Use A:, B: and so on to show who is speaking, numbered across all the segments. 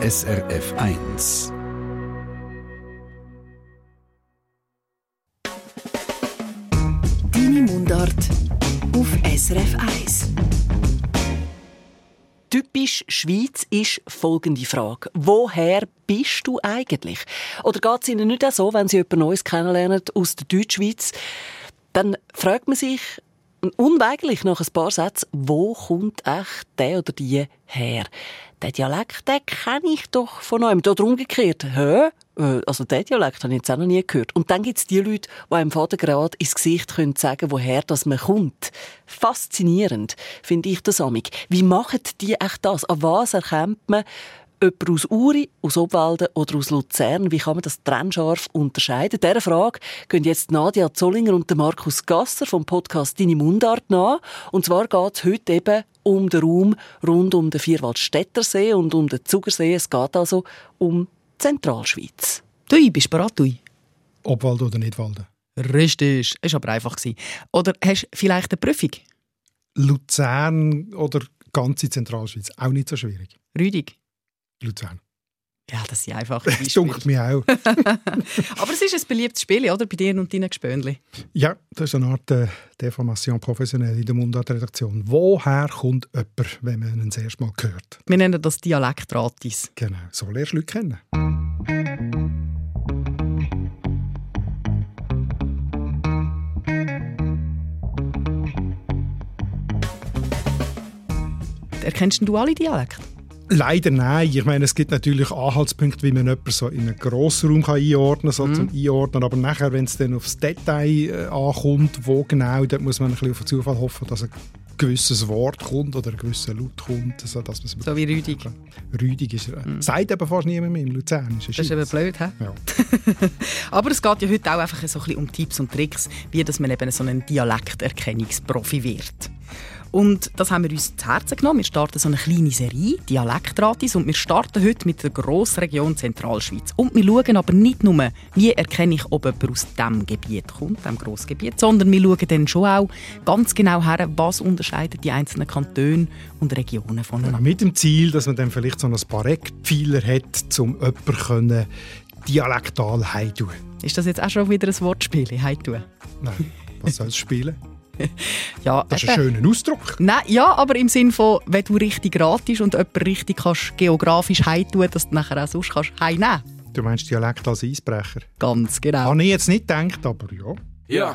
A: SRF 1.
B: Deine Mundart auf SRF 1.
C: Typisch Schweiz ist folgende Frage. Woher bist du eigentlich? Oder geht es Ihnen nicht auch so, wenn Sie jemand Neues kennenlernen aus der Deutschschweiz, dann fragt man sich unweigerlich nach ein paar Sätzen, wo kommt echt der oder die her? Den Dialekt, den kenne ich doch von einem. Oder umgekehrt, hä? Äh, also den Dialekt habe ich jetzt auch noch nie gehört. Und dann gibt es die Leute, die einem Vater gerade ins Gesicht können sagen woher das man kommt. Faszinierend finde ich das amig. Wie machen die echt das? An was erkennt man, jemand aus Uri, aus Obwalden oder aus Luzern? Wie kann man das trennscharf unterscheiden? Dieser Frage gehen jetzt Nadia Zollinger und Markus Gasser vom Podcast «Deine Mundart» nach. Und zwar geht es heute eben um den Raum rund um den Vierwaldstättersee und um den Zugersee. Es geht also um die Zentralschweiz.
D: Du bist bereit, du?
E: Obwalden oder Nidwalden?
D: Richtig, es war aber einfach. Oder hast du vielleicht eine Prüfung?
E: Luzern oder ganze Zentralschweiz, auch nicht so schwierig.
D: Rüdig?
E: Luzern.
D: Ja, das sind einfach
E: Das dunkelt mir auch.
D: Aber es ist ein beliebtes Spiel, oder? Bei dir und deinen Gespönli.
E: Ja, das ist eine Art äh, Deformation professionell in der Mundart-Redaktion. Woher kommt jemand, wenn man ihn das erste Mal hört?
D: Wir nennen das Dialektratis.
E: Genau, so lernst du Leute kennen.
D: Erkennst du alle Dialekte?
E: Leider nein. Ich meine, es gibt natürlich Anhaltspunkte, wie man jemanden so in einen grossen Raum kann einordnen kann, so
D: Mhm.
E: zum Einordnen. Aber nachher, wenn es dann aufs Detail äh, ankommt, wo genau, dort muss man ein bisschen auf den Zufall hoffen, dass ein gewisses Wort kommt oder ein gewisser Laut kommt. So, dass man's
D: So wie Rüdig.
E: Rüdig ist er. Mhm. Sagt eben fast niemand mehr im Luzernischen.
D: Das ist eben blöd, hä?
E: Ja.
D: Aber es geht ja heute auch einfach so ein bisschen um Tipps und Tricks, wie dass man eben so ein Dialekterkennungsprofi wird. Und das haben wir uns zu Herzen genommen. Wir starten so eine kleine Serie, Dialektratis, und wir starten heute mit der Grossregion Zentralschweiz. Und wir schauen aber nicht nur, wie erkenne ich, ob jemand aus diesem Gebiet kommt, diesem Grossgebiet, sondern wir schauen dann schon auch ganz genau her, was unterscheidet die einzelnen Kantone und Regionen voneinander.
E: Mit dem Ziel, dass man dann vielleicht so ein paar Eckpfeiler hat, um jemanden dialektal heimtun.
D: Ist das jetzt auch schon wieder ein Wortspiel? Heimtun?
E: Nein, was soll es spielen?
D: Ja,
E: Das ist ein schöner Ausdruck.
D: Nein, ja, aber im Sinn von, wenn du richtig ratest und jemanden richtig kannst geografisch heimtun, dass du nachher auch sonst kannst heimnehmen.
E: Du meinst Dialekt als Eisbrecher?
D: Ganz genau.
E: Habe ich jetzt nicht gedacht, aber ja.
F: Ja.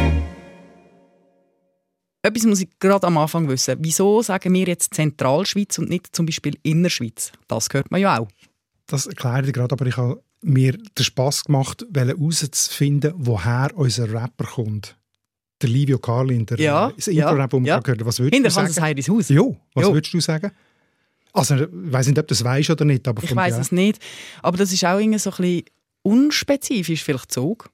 D: Etwas muss ich gerade am Anfang wissen. Wieso sagen wir jetzt Zentralschweiz und nicht zum Beispiel Innerschweiz? Das hört man ja auch.
E: Das erkläre ich gerade, aber ich habe mir den Spass gemacht, herauszufinden, woher unser Rapper kommt. Der Livio Carlin, der
D: Ja,
E: äh, das Intro-Rap,
D: ja, ja.
E: gerade gehört haben. Was würdest du sagen?
D: Heiris Haus.
E: Jo, was
D: Jo.
E: würdest du sagen? Also, ich weiß nicht, ob du das weißt oder nicht, aber
D: Ich weiß
E: Dialekt-
D: es nicht. Aber das ist auch irgendwie so ein bisschen unspezifisch, vielleicht Zug.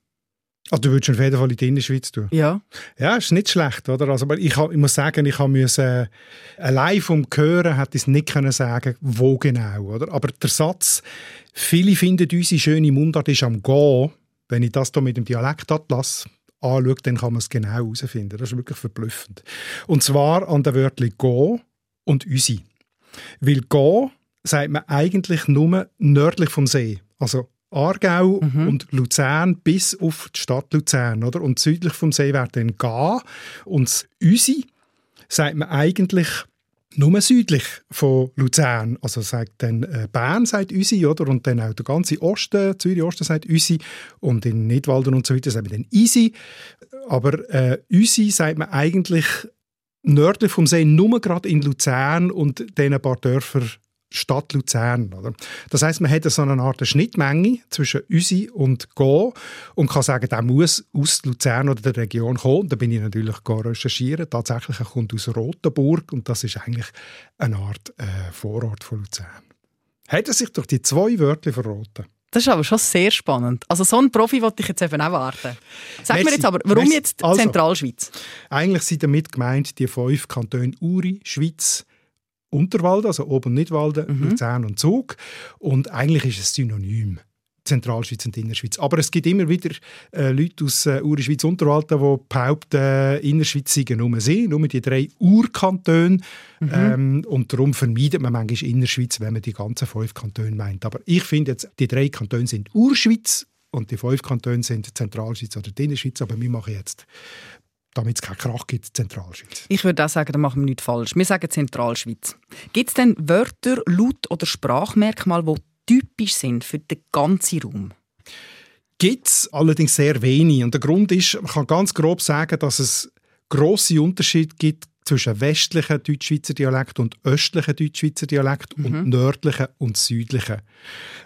E: Also, du würdest auf jeden Fall in die Innerschweiz tun.
D: Ja.
E: Ja, ist nicht schlecht, oder? Also, aber ich, ich muss sagen, ich habe müssen, äh, allein vom Hören hätte ich es nicht können sagen, wo genau, oder? Aber der Satz, viele finden unsere schöne Mundart ist am Gehen, wenn ich das hier mit dem Dialektatlas anschaue, dann kann man es genau herausfinden. Das ist wirklich verblüffend. Und zwar an den Wörtern «go» und «üsi». Weil «go» sagt man eigentlich nur nördlich vom See. Also Aargau und Luzern bis auf die Stadt Luzern. Oder? Und südlich vom See wäre dann «ga». Und das «üsi» sagt man eigentlich nur südlich von Luzern. Also sagt dann äh, Bern sagt Üsi, oder? Und dann auch der ganze Osten, Zürich-Osten sagt Üsi. Und in Nidwalden und so weiter sagt man dann Isi. Aber äh, Üsi sagt man eigentlich nördlich vom See nur gerade in Luzern und den ein paar Dörfer Stadt Luzern. Oder? Das heißt, man hat so eine Art Schnittmenge zwischen Üsi und Go und kann sagen, der muss aus Luzern oder der Region kommen. Da bin ich natürlich recherchieren. Tatsächlich er kommt aus Rotenburg und das ist eigentlich eine Art äh, Vorort von Luzern. Hat er sich durch die zwei Wörter verraten?
D: Das ist aber schon sehr spannend. Also so einen Profi wollte ich jetzt eben auch warten. Sag mir jetzt aber, warum
E: Merci.
D: jetzt
E: Also.
D: Zentralschweiz?
E: Eigentlich sind damit gemeint die fünf Kantone Uri, Schweiz, Unterwalden, also Ober- und Nidwalden, Luzern und Zug. Und eigentlich ist es synonym. Zentralschweiz und Innerschweiz. Aber es gibt immer wieder äh, Leute aus äh, Uri, Schweiz, Unterwalden, die behaupten, äh, Innerschweiz seien nur sie, nur die drei Urkantone. Ähm, und darum vermeidet man manchmal Innerschweiz, wenn man die ganzen fünf Kantone meint. Aber ich finde jetzt, die drei Kantone sind Urschweiz und die fünf Kantone sind Zentralschweiz oder die Innerschweiz. Aber wir machen jetzt damit es keinen Krach gibt, Zentralschweiz.
D: Ich würde auch sagen, da machen wir nichts falsch. Wir sagen Zentralschweiz. Gibt es denn Wörter, Laut- oder Sprachmerkmale, die typisch sind für den ganzen Raum?
E: Gibt es allerdings sehr wenig. Und der Grund ist, man kann ganz grob sagen, dass es grosse Unterschiede gibt zwischen westlichen Deutschschweizer Dialekt und östlichen Deutschschweizer Dialekt und nördlichen und südlichen.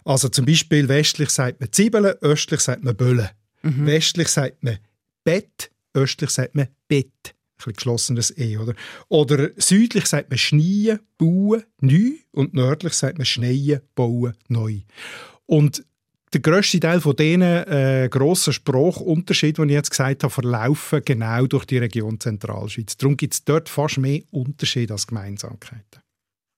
E: Also zum Beispiel westlich sagt man Zwiebeln, östlich sagt man Böllen. Westlich sagt man Bett, östlich sagt man Bett. Ein bisschen geschlossenes E, oder? Oder südlich sagt man Schneien, Bauen, neu und nördlich sagt man Schneien, Bauen, neu. Und der grösste Teil von diesen äh, grossen Sprachunterschieden, die ich jetzt gesagt habe, verlaufen genau durch die Region Zentralschweiz. Darum gibt es dort fast mehr Unterschiede als Gemeinsamkeiten.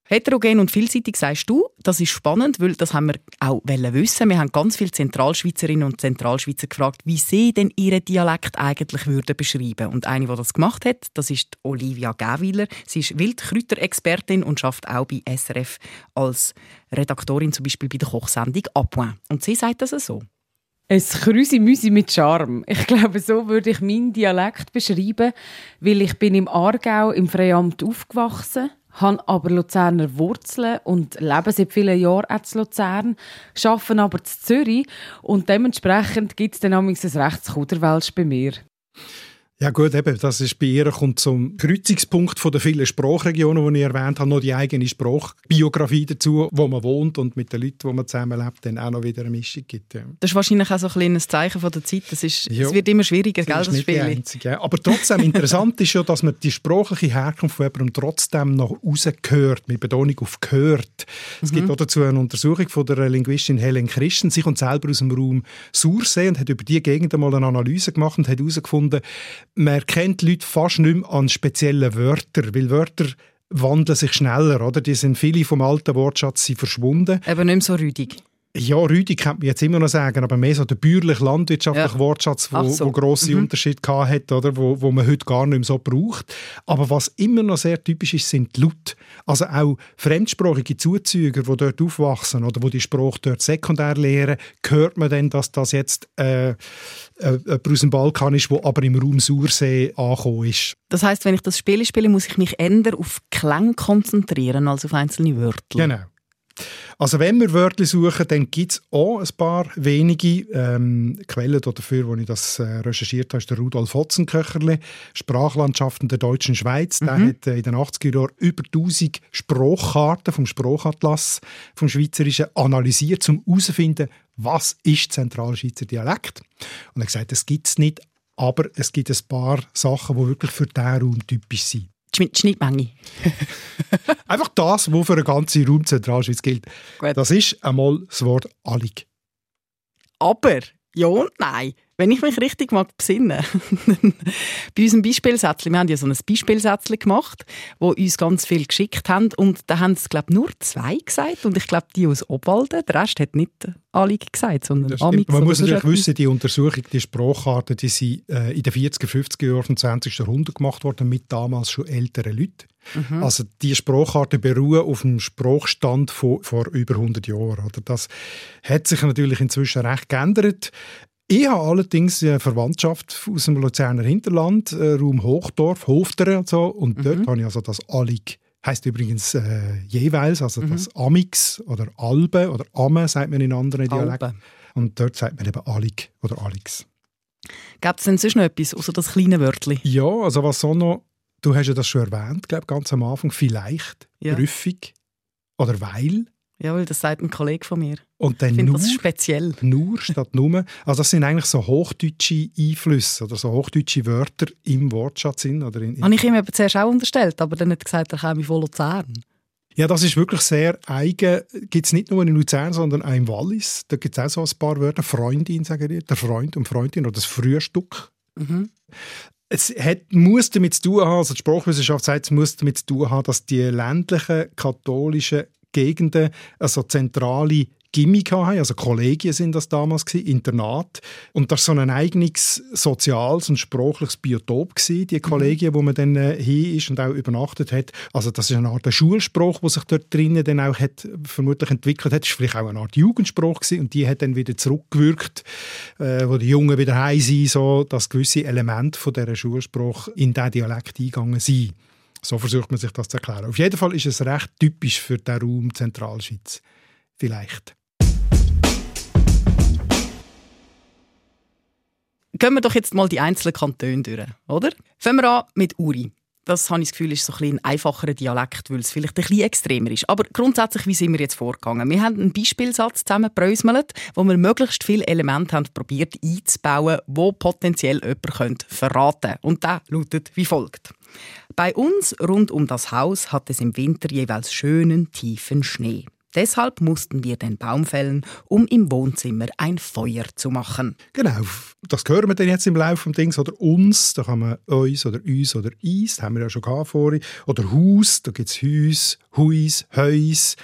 D: Heterogen und vielseitig sagst du, das ist spannend, weil das haben wir auch wissen. Wir haben ganz viele Zentralschweizerinnen und Zentralschweizer gefragt, wie sie denn ihren Dialekt eigentlich würden beschreiben. Und eine, die das gemacht hat, das ist Olivia Gäwiler. Sie ist Wildkräuterexpertin und schafft auch bei SRF als Redaktorin zum Beispiel bei der Kochsendung «Appoint». Und sie sagt das so.
G: Ein Krüsi-Müsi mit Charme. Ich glaube, so würde ich meinen Dialekt beschreiben, weil ich bin im Aargau im Freiamt aufgewachsen, habe aber Luzerner Wurzeln und lebe seit vielen Jahren auch Luzern, arbeite aber in Zürich und dementsprechend gibt es dann manchmal ein rechtes Kuderwelsch bei mir.
E: Ja gut, eben, das ist bei ihr kommt zum Kreuzungspunkt von der vielen Sprachregionen, die ich erwähnt habe, noch die eigene Sprachbiografie dazu, wo man wohnt und mit den Leuten, wo man zusammenlebt, dann auch noch wieder eine Mischung gibt. Ja.
D: Das ist wahrscheinlich auch so ein kleines Zeichen von der Zeit. Das ist,
E: Ja.
D: Es wird immer schwieriger, gell,
E: Das ist
D: das Spiel.
E: einzige. ja. Aber trotzdem interessant ist ja, dass man die sprachliche Herkunft von jemandem trotzdem noch rausgehört, mit Betonung auf gehört. Es gibt auch dazu eine Untersuchung von der Linguistin Helen Christen. Sie kommt selber aus dem Raum Sursee und hat über die Gegend mal eine Analyse gemacht und hat herausgefunden, man erkennt Leute fast nicht mehr an speziellen Wörtern, weil Wörter wandeln sich schneller, oder? Die sind viele vom alten Wortschatz sind verschwunden.
D: Eben nicht mehr so rüdig.
E: Ja, Rüdi kann man jetzt immer noch sagen, aber mehr so der bäuerlich-landwirtschaftliche
D: Ja.
E: Wortschatz, wo,
D: so.
E: wo grosse Unterschiede gehabt hat, oder? Wo, wo man heute gar nicht mehr so braucht. Aber was immer noch sehr typisch ist, sind die Laute. Also auch fremdsprachige Zuzüger, die dort aufwachsen oder wo die Sprache dort sekundär lehren, hört man dann, dass das jetzt äh, äh, aus dem Balkan ist, der aber im Raum Sursee angekommen ist.
D: Das heißt, wenn ich das Spiel spiele, muss ich mich eher auf Klang konzentrieren als auf einzelne Wörter.
E: Genau. Also wenn wir Wörter suchen, dann gibt es auch ein paar wenige ähm, Quellen dafür, wo ich das äh, recherchiert habe, ist der Rudolf Hotzenköcherle, Sprachlandschaften der deutschen Schweiz. Der hat äh, in den 80er Jahren über 1000 Sprachkarten vom Sprachatlas vom Schweizerischen analysiert, um herauszufinden, was ist Zentralschweizer Dialekt. Und er hat gesagt, das gibt es nicht, aber es gibt ein paar Sachen, die wirklich für diesen Raum typisch sind.
D: Die Schnittmenge.
E: Einfach das, was für den ganzen Raum Zentralschweiz gilt.
D: Gut.
E: Das ist einmal das Wort «allig».
D: Aber, ja und nein. Wenn ich mich richtig mag besinnen, bei unserem Beispielsätzchen, wir haben ja so ein Beispielsätzchen gemacht, wo uns ganz viel geschickt haben und da haben es, glaube nur zwei gesagt und ich glaube, die aus Obwalden, der Rest hat nicht Allig gesagt, sondern. Amix
E: Man muss natürlich wissen, die Untersuchung, die Sprachkarten, die sind äh, in den 40er, 50er Jahren vom 20. Jahrhundert gemacht worden, mit damals schon älteren Leuten.
D: Mhm.
E: Also die Sprachkarten beruhen auf dem Sprachstand von vor über 100 Jahren. Oder? Das hat sich natürlich inzwischen recht geändert. Ich habe allerdings eine Verwandtschaft aus dem Luzerner Hinterland, äh, Raum Hochdorf, Hofteren und so. Und
D: Mhm.
E: dort habe ich also das Allig. Heißt übrigens äh, jeweils, also
D: Mhm.
E: das Amix oder Albe oder Amme, sagt man in anderen Dialekten.
D: Albe.
E: Und dort sagt man eben Allig oder Alix.
D: Gibt es denn sonst noch etwas, außer das kleine Wörtchen?
E: Ja, also was so noch, du hast ja das schon erwähnt, glaube ganz am Anfang, vielleicht,
D: Ja.
E: rüffig oder weil
D: Ja, weil das sagt ein Kollege von mir.
E: und dann
D: Ich finde
E: nur,
D: das speziell.
E: nur statt nur. Also das sind eigentlich so hochdeutsche Einflüsse oder so hochdeutsche Wörter im Wortschatz sind oder in, in
D: Habe ich ihm eben zuerst auch unterstellt, aber dann hat er gesagt, er käme von Luzern.
E: Ja, das ist wirklich sehr eigen. Gibt es nicht nur in Luzern, sondern auch im Wallis. Da gibt es auch so ein paar Wörter. Freundin, sagen die. Der Freund und Freundin oder das Frühstück. Mhm. Es hat, muss damit zu tun haben, also die Sprachwissenschaft sagt, es muss damit zu tun haben, dass die ländlichen katholischen Gegenden also zentrale Gimmick haben, also Kollegien sind das damals gewesen, Internat. Und das war so ein eigenes soziales und sprachliches Biotop gewesen, die Kollegien, mhm. wo man dann äh, hin ist und auch übernachtet hat. Also das ist eine Art Schulspruch, der sich dort drinnen dann auch hat, vermutlich entwickelt hat. Das war vielleicht auch eine Art Jugendspruch gewesen und die hat dann wieder zurückgewirkt, äh, wo die Jungen wieder heim sind, so dass gewisse Elemente von dieser Schulspruch in diesen Dialekt eingegangen sind. So versucht man sich das zu erklären. Auf jeden Fall ist es recht typisch für den Raum Zentralschweiz. Vielleicht.
D: Gehen wir doch jetzt mal die einzelnen Kantone durch, oder? Fangen wir an mit Uri. Das habe ich das Gefühl, ist so ein, ein einfacherer Dialekt, weil es vielleicht ein bisschen extremer ist. Aber grundsätzlich, wie sind wir jetzt vorgegangen? Wir haben einen Beispielsatz zusammengebröselt, wo wir möglichst viele Elemente haben probiert einzubauen, wo potenziell jemand verraten könnte. Und der lautet wie folgt. Bei uns rund um das Haus hat es im Winter jeweils schönen, tiefen Schnee. Deshalb mussten wir den Baum fällen, um im Wohnzimmer ein Feuer zu machen.
E: Genau, das hören wir dann jetzt im Laufe des Dings. Oder uns, da kann man uns oder uns oder is, das haben wir ja schon vorhin. Oder Haus, da gibt es Haus, Huis, Heus.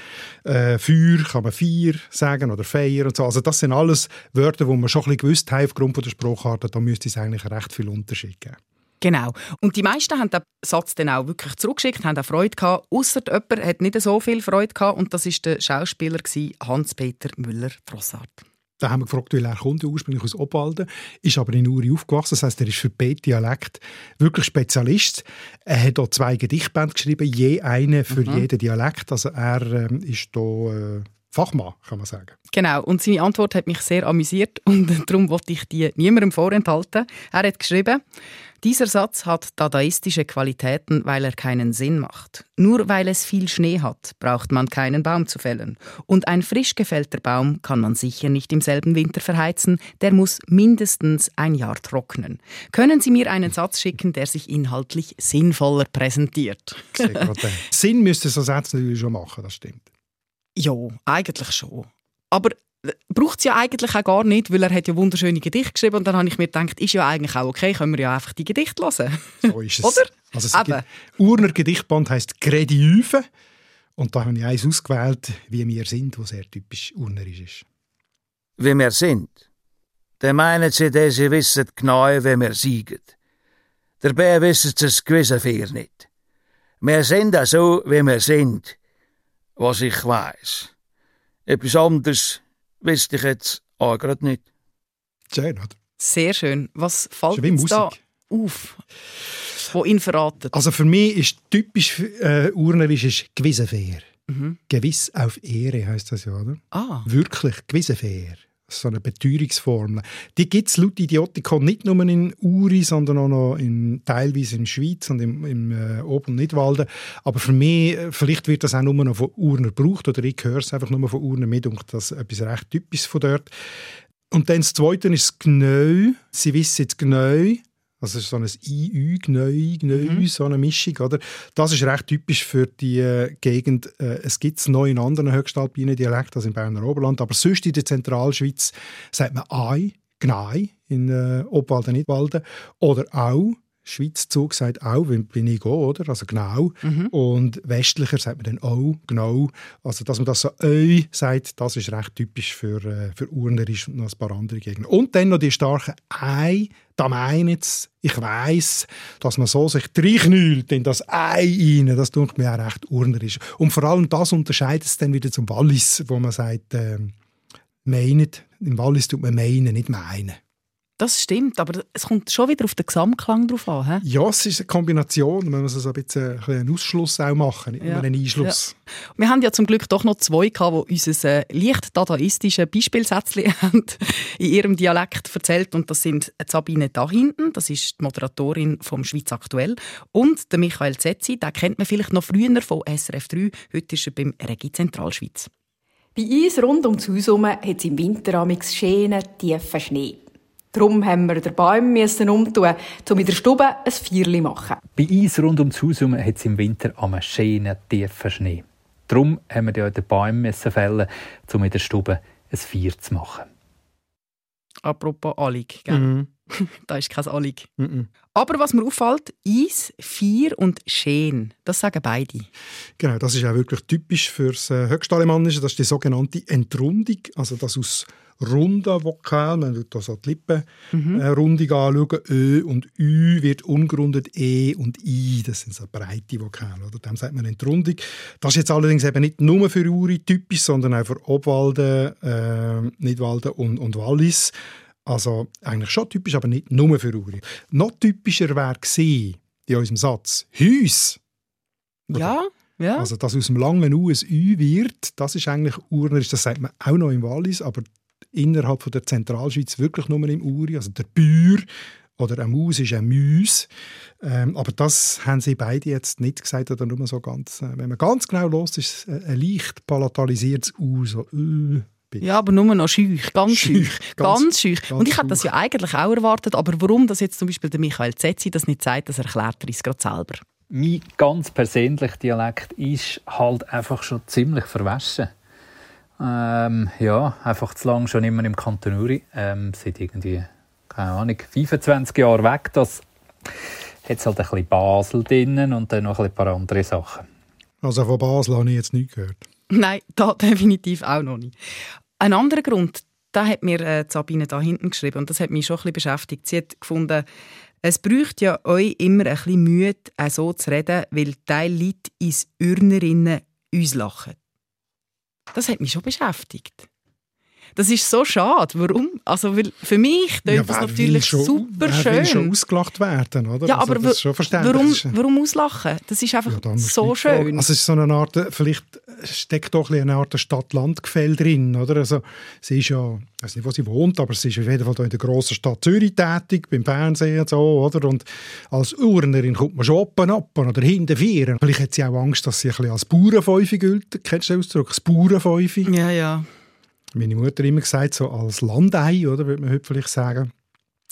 E: Äh, Feuer kann man Feier sagen oder Feier und so. Also das sind alles Wörter, die man schon ein bisschen gewusst haben aufgrund der Spruchart. Da müsste es eigentlich recht viel Unterschied geben.
D: Genau. Und die meisten haben den Satz dann auch wirklich zurückgeschickt, haben auch Freude gehabt. Ausser jemand hat nicht so viel Freude gehabt und das ist der Schauspieler Hans-Peter Müller-Drossart.
E: Da haben wir gefragt, weil er kommt ursprünglich aus Obwalden, ist aber in Uri aufgewachsen. Das heißt, er ist für B-Dialekt wirklich Spezialist. Er hat hier zwei Gedichtbände geschrieben, je eine für mhm. jeden Dialekt. Also er ähm, ist hier äh, Fachmann, kann man sagen.
D: Genau, und seine Antwort hat mich sehr amüsiert und darum wollte ich die niemandem vorenthalten. Er hat geschrieben, dieser Satz hat dadaistische Qualitäten, weil er keinen Sinn macht. Nur weil es viel Schnee hat, braucht man keinen Baum zu fällen. Und ein frisch gefällter Baum kann man sicher nicht im selben Winter verheizen, der muss mindestens ein Jahr trocknen. Können Sie mir einen Satz schicken, der sich inhaltlich sinnvoller präsentiert?
E: Sinn müsste so Sätze natürlich schon machen, das stimmt.
D: Ja, eigentlich schon. Aber braucht es ja eigentlich auch gar nicht, weil er hat ja wunderschöne Gedichte geschrieben und dann habe ich mir gedacht, ist ja eigentlich auch okay, können wir ja einfach die Gedichte hören.
E: So ist es. Oder? Also es Urner Gedichtband heisst Grediüve und da habe ich eins ausgewählt, wie wir sind, was sehr typisch urnerisch ist.
H: Wie wir sind? Dann meinen sie, dass sie wissen genau, wie wir siegen. Dabei wissen sie es gewissen viel nicht. Wir sind auch so, wie wir sind, was ich weiß. Etwas anderes wüsste ich jetzt auch gerade nicht.
E: Schön, oder?
D: Sehr schön. Was fällt dir da auf, wo ihn verratet?
E: Also für mich ist typisch äh, urnerisch ist Gewissenfair. Mhm. Gewiss auf Ehre heißt das ja, oder?
D: Ah.
E: Wirklich, Gewissenfair so eine Beteuerungsformel. Die gibt es laut Idiotikon nicht nur in Uri, sondern auch noch in, teilweise in der Schweiz und im, im äh, Ob- und Nidwalden. Aber für mich, äh, vielleicht wird das auch nur noch von Urner gebraucht oder ich höre es einfach nur von Urner mit und das ist etwas recht Typisches von dort. Und dann das Zweite ist das Gneu. Sie wissen jetzt Gneu. Also so ein IÜ, Gneu, Gneu, mhm. so eine Mischung. Oder? Das ist recht typisch für die äh, Gegend. Äh, es gibt es noch in anderen höchstalpinen Dialekten, also im Berner Oberland. Aber sonst in der Zentralschweiz sagt man Ei, Gnei, in äh, Obwalden, Nidwalden. Oder auch Schweizzug sagt auch, bin ich gehe, oder? Also genau. Mhm. Und westlicher sagt man dann auch, genau. Also, dass man das so «oi» sagt, das ist recht typisch für, äh, für Urnerisch und noch ein paar andere Gegenden. Und dann noch die starken «ei», da meine jetzt, ich weiss, dass man so sich reinknüllt in das Ei rein, das tut mir auch recht urnerisch. Und vor allem das unterscheidet es dann wieder zum Wallis, wo man sagt, äh, meinet. Im Wallis tut man meinen, nicht meinen.
D: Das stimmt, aber es kommt schon wieder auf den Gesamtklang drauf an.
E: He? Ja, es ist eine Kombination. Man muss also ein bisschen einen Ausschluss auch machen, nicht ja. nur einen Einschluss.
D: Ja. Wir haben ja zum Glück doch noch zwei gehabt, die uns ein äh, leicht dadaistisches Beispielsätzchen in ihrem Dialekt erzählt und das sind Sabine da hinten, das ist die Moderatorin vom Schweiz aktuell und der Michael Zetzi, den kennt man vielleicht noch früher von SRF 3, heute ist er beim Regi Zentralschweiz.
I: Bei uns rund um Haus herum hat es im Winter amix schönen, tiefen Schnee. Darum haben wir den Baum umtun, um in der Stube ein Feuerchen zu machen.
J: Bei uns rund um das Haus hat es im Winter am schönen, tiefen Schnee. Darum haben wir ja den Baum müssen fällen, um in der Stube ein Vier zu machen.
D: Apropos Allig, gell?
E: Mhm.
D: da ist kein Allig.
E: Mhm.
D: Aber was mir auffällt, Eis, Vier und Schön, das sagen beide.
E: Genau, das ist auch wirklich typisch für das äh, Höchstalemannische. Das ist die sogenannte Entrundung, also das aus runden Vokalen, wenn du da so die Lippenrundung anschauen, Ö und Ü wird ungerundet, E und I, das sind so breite Vokale, oder? Dem sagt man Entrundung. Das ist jetzt allerdings eben nicht nur für Uri typisch, sondern auch für Obwalden, äh, Nidwalden und, und Wallis. Also eigentlich schon typisch, aber nicht nur für Uri. Noch typischer wäre gewesen, in unserem Satz «Hüs».
D: Ja, ja.
E: Also, dass aus dem langen U ein Ü wird, das ist eigentlich urnerisch. Das sagt man auch noch im Wallis, aber innerhalb von der Zentralschweiz wirklich nur im Uri. Also der Bür oder ein Maus ist ein Müs. Ähm, aber das haben sie beide jetzt nicht gesagt oder nur so ganz. Äh, wenn man ganz genau los ist, es ein leicht palatalisiertes U, so Ö.
D: Ja, aber nur noch schüch, ganz schüch,
E: Schüch,
D: ganz,
E: ganz-
D: schüch.
E: ganz
D: Und ich hätte das ja eigentlich auch erwartet, aber warum das jetzt zum Beispiel der Michael Zetzi das nicht sagt, das erklärt er uns gerade selber.
J: Mein ganz persönlicher Dialekt ist halt einfach schon ziemlich verwaschen. Ähm, ja, einfach zu lange schon immer im Kanton Uri. Ähm, seit irgendwie, keine Ahnung, 25 Jahren weg. Das hat halt ein bisschen Basel drinnen und dann noch ein paar andere Sachen.
E: Also von Basel habe ich jetzt nichts gehört.
D: Nein, da definitiv auch noch nicht. Ein anderer Grund, da hat mir äh, Sabine da hinten geschrieben und das hat mich schon ein bisschen beschäftigt. Sie hat gefunden, es braucht ja euch immer ein bisschen Mühe, auch so zu reden, weil Teil Leute ins Urnerinnen uns lachen. Das hat mich schon beschäftigt. Das ist so schade. Warum? Also, weil für mich tönt das natürlich
E: schon,
D: super schön.
E: will schon ausgelacht werden, oder?
D: ja,
E: Also
D: aber
E: das ist schon verständlich.
D: warum, warum auslachen? Das ist einfach
E: Ja,
D: so schön.
E: Also es ist so eine Art, vielleicht steckt doch ein eine Art Stadt-Land-Gefälle drin, oder? Also sie ist ja, ich weiß nicht, wo sie wohnt, aber sie ist auf jeden Fall in der grossen Stadt Zürich tätig, beim Fernsehen und so, oder? Und als Urnerin kommt man schon oben ab oder hinten vier. Vielleicht hat sie auch Angst, dass sie ein bisschen als Bauernfäufe gilt. Kennst du den Ausdruck? Das Bauernfäufe?
D: ja, ja.
E: Meine Mutter immer gesagt, so als Landei, oder? Würde man heute vielleicht sagen.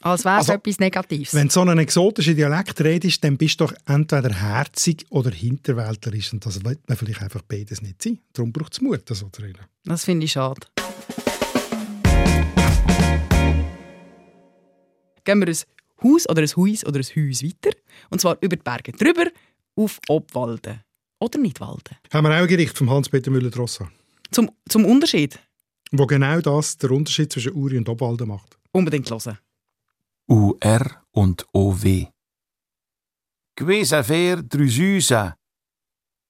D: Als wäre es
E: Also,
D: etwas Negatives.
E: Wenn du so einen exotischen Dialekt redest, dann bist du doch entweder herzig oder hinterwäldlerisch. Und das will man vielleicht einfach beides nicht sein. Darum braucht es Mut, das so zu reden.
D: Das finde ich schade. Gehen wir ein Haus oder ein Haus oder ein Haus weiter. Und zwar über die Berge drüber auf Obwalden. Oder Nidwalden.
E: Haben wir auch ein Gericht von Hans-Peter Müller-Drossa,
D: Zum, zum Unterschied
E: wo genau das der Unterschied zwischen Uri und Obwalden macht.
D: unbedingt hören.
A: UR und OW.
H: Gewesen fair Drusüsa.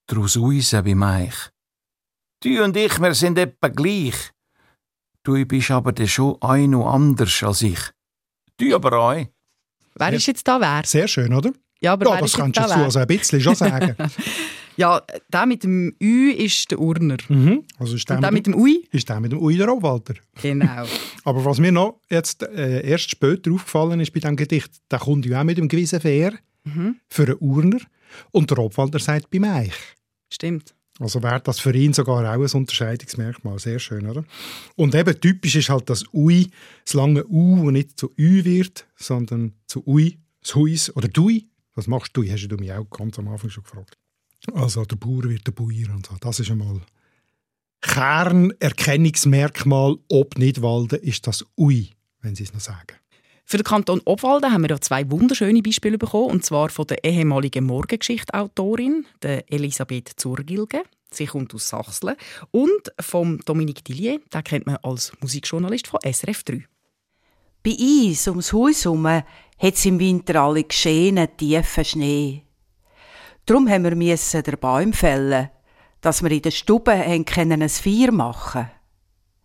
A: Drusuisa wie Meich.
H: Du und ich, wir sind etwa gleich.
A: Du bist aber dann schon ein noch anders als ich.
H: Du aber auch.
D: Wer
E: Ja.
D: ist jetzt da wer?
E: Sehr schön, oder?
D: Ja, aber
E: Ja,
D: wer
E: das kannst du
D: da
E: also ein bisschen schon sagen.
D: Ja, der mit dem Ü ist der Urner.
E: mhm. Also ist der,
D: Und der
E: mit
D: mit dem Ui?
E: ist der mit dem Ui der Obwalder.
D: Genau.
E: Aber was mir noch jetzt äh, erst später aufgefallen ist bei diesem Gedicht, der kommt ja auch mit dem gewissen Fair
D: Mhm.
E: für einen Urner und der Obwalder sagt bei Meich.
D: Stimmt.
E: Also wäre das für ihn sogar auch ein Unterscheidungsmerkmal. Sehr schön, oder? Und eben typisch ist halt das Ui, das lange U, das nicht zu Ü wird, sondern zu Ui, das Huis oder Dui. Was machst du? Hast du mich auch ganz am Anfang schon gefragt. Also der Bauer wird der Bauer und so. Das ist einmal Kernerkennungsmerkmal, ob nicht Walden, ist das Ui, wenn sie es noch sagen.
D: Für den Kanton Obwalden haben wir ja zwei wunderschöne Beispiele bekommen, und zwar von der ehemaligen Morgengeschichte-Autorin, der Elisabeth Zurgilge. Sie kommt aus Sachsen. Und vom Dominique Dillier, den kennt man als Musikjournalist von SRF 3.
K: Bei uns ums Haus herum hat es im Winter alle geschehenen tiefen Schnee. Darum haben wir müssen den Baum fällen, dass wir in der Stube können ein Feuer machen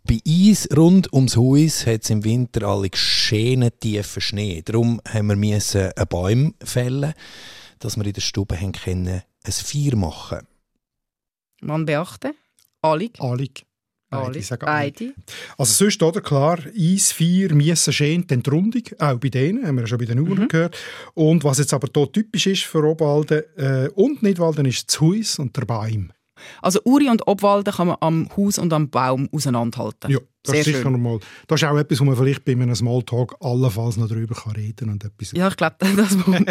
L: Bei uns rund ums Haus hat es im Winter alle schönen tiefen Schnee. Darum haben wir müssen einen Baum fällen, dass wir in der Stube können ein Feuer machen.
D: Man beachte, Alig.
E: Alig. Beide
D: Alig. Beide.
E: Also sonst, oder, klar, Eis, Feier, Miesse, Schön, die Entrundung, auch bei denen, haben wir ja schon bei den Uhren gehört. Und was jetzt aber hier typisch ist für Obwalden äh, und Nidwalden, ist das Haus und der Baum.
D: Also Uri und Obwalden kann man am Haus und am Baum auseinanderhalten.
E: Ja, das
D: Sehr
E: ist sicher
D: schön.
E: normal. Das ist auch etwas, wo man vielleicht bei einem Smalltalk allenfalls noch darüber kann reden und etwas.
D: Ja, ich glaube, das muss man.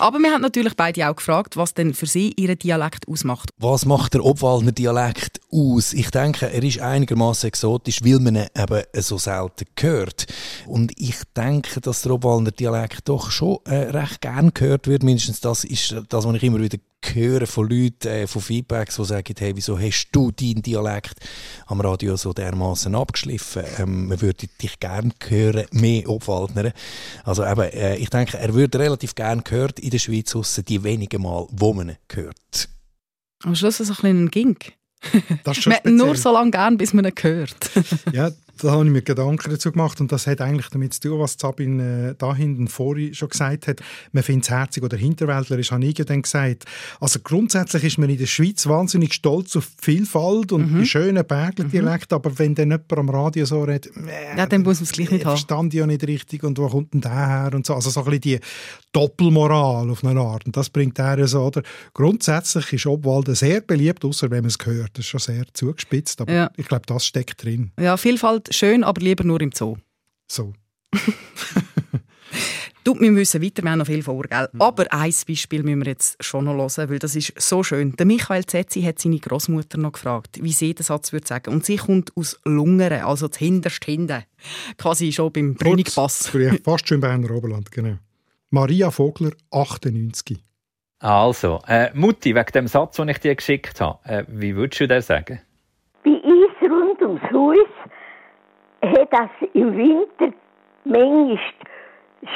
D: Aber wir haben natürlich beide auch gefragt, was denn für sie ihren Dialekt ausmacht.
L: Was macht der Obwaldner Dialekt aus? Ich denke, er ist einigermaßen exotisch, weil man ihn eben so selten hört. Und ich denke, dass der Obwaldner Dialekt doch schon äh, recht gern gehört wird. Mindestens das ist das, was ich immer wieder höre von Leuten, äh, von Feedbacks, die sagen, hey, wieso hast du deinen Dialekt am Radio so dermaßen abgeschliffen? Ähm, man würde dich gern hören, mehr Obwaldner. Also eben, äh, ich denke, er wird relativ gern gehört in der Schweiz, ausser die wenigen Mal, wo man ihn hört.
D: Am Schluss ist es ein bisschen ein Gink.
E: Das ist schon
D: Man nur so lange gern, bis man ihn hört.
E: Ja, da habe ich mir Gedanken dazu gemacht und das hat eigentlich damit zu tun, was Sabine äh, da hinten vorhin schon gesagt hat. Man findet es herzig oder hinterwäldlerisch, habe ich ja dann gesagt. Also grundsätzlich ist man in der Schweiz wahnsinnig stolz auf die Vielfalt und die schönen Bergler-Dialekte, aber wenn dann jemand am Radio so redet, äh,
D: Ja, dann muss man es gleich nicht haben.
E: verstand ja nicht richtig und wo kommt denn der her und so. Also so ein bisschen die Doppelmoral auf eine Art und das bringt er ja so, oder? Grundsätzlich ist Obwalden sehr beliebt, außer wenn man es hört. Das ist schon sehr zugespitzt, aber
D: Ja.
E: ich glaube, das steckt drin.
D: Ja, Vielfalt schön, aber lieber nur im Zoo.
E: So.
D: Du, wir müssen weiter, wir haben noch viel vor, gell? Aber ein Beispiel müssen wir jetzt schon noch hören, weil das ist so schön. Der Michael Zetzi hat seine Großmutter noch gefragt, wie sie den Satz würde sagen. Und sie kommt aus Lungeren, also das hinterst hinten. Quasi schon beim Brünnigpass.
E: Fast schon im Berner Oberland, genau. Maria Vogler, 98.
J: Also, äh, Mutti, wegen dem Satz, den ich dir geschickt habe, äh, wie würdest du den sagen?
M: Bei uns rund ums Haus hat das im Winter manchmal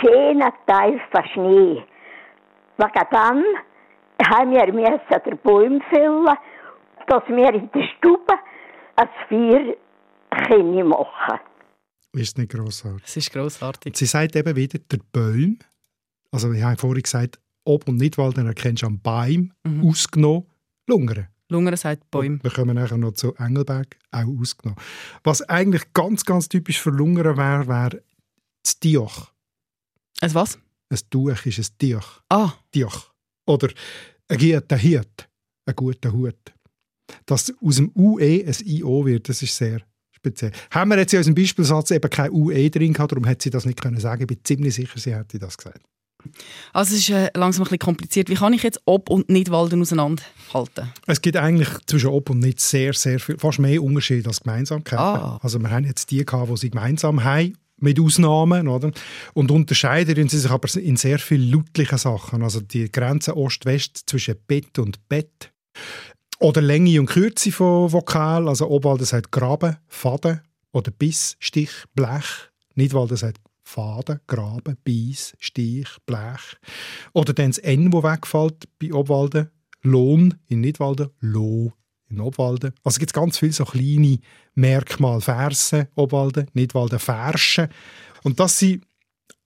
M: schönen Teil von Schnee. Wegen dann haben wir müssen den Baum fällen, dass wir in der Stube ein Feuer können machen
E: Ist nicht grossartig.
D: Es ist grossartig.
E: Sie sagt eben wieder, der Baum, also ich habe vorhin gesagt, Ob- und Nidwalden erkennst du am Baum,
D: Mhm.
E: ausgenommen, Lungern.
D: Lungern sagt Bäume.
E: Wir kommen nachher noch zu Engelberg, auch ausgenommen. Was eigentlich ganz, ganz typisch für Lungern wäre, wäre das Dioch.
D: Ein was?
E: Ein Tuch ist ein Dioch.
D: Ah.
E: Dioch. Oder ein guter Hut. Ein guter Hut. Dass aus dem UE ein IO wird, das ist sehr speziell. Haben wir jetzt in unserem Beispielsatz eben kein UE drin gehabt, darum hätte sie das nicht können sagen. Ich bin ziemlich sicher, sie hätte das gesagt.
D: Also es ist äh, langsam ein bisschen kompliziert. Wie kann ich jetzt Ob- und Nidwalden auseinanderhalten?
E: Es gibt eigentlich zwischen Ob und Nicht sehr, sehr viel, fast mehr Unterschiede als Gemeinsamkeiten.
D: Ah.
E: Also wir haben jetzt die gehabt, die sie gemeinsam haben, mit Ausnahmen, oder? Und unterscheiden sie sich aber in sehr vielen lautlichen Sachen. Also die Grenze Ost-West zwischen Bett und Bett. Oder Länge und Kürze von Vokal. Also Obwalden sagt Graben, Faden oder Biss, Stich, Blech. Nidwalden sagt Faden, Graben, Biss, Stich, Blech. Oder dann das N, wo wegfällt bei Obwalden. Lohn in Nidwalden, Loh in Obwalden. Also gibt es ganz viele so kleine Merkmale. Versen, Obwalden, Nidwalden, Verschen. Und das sind,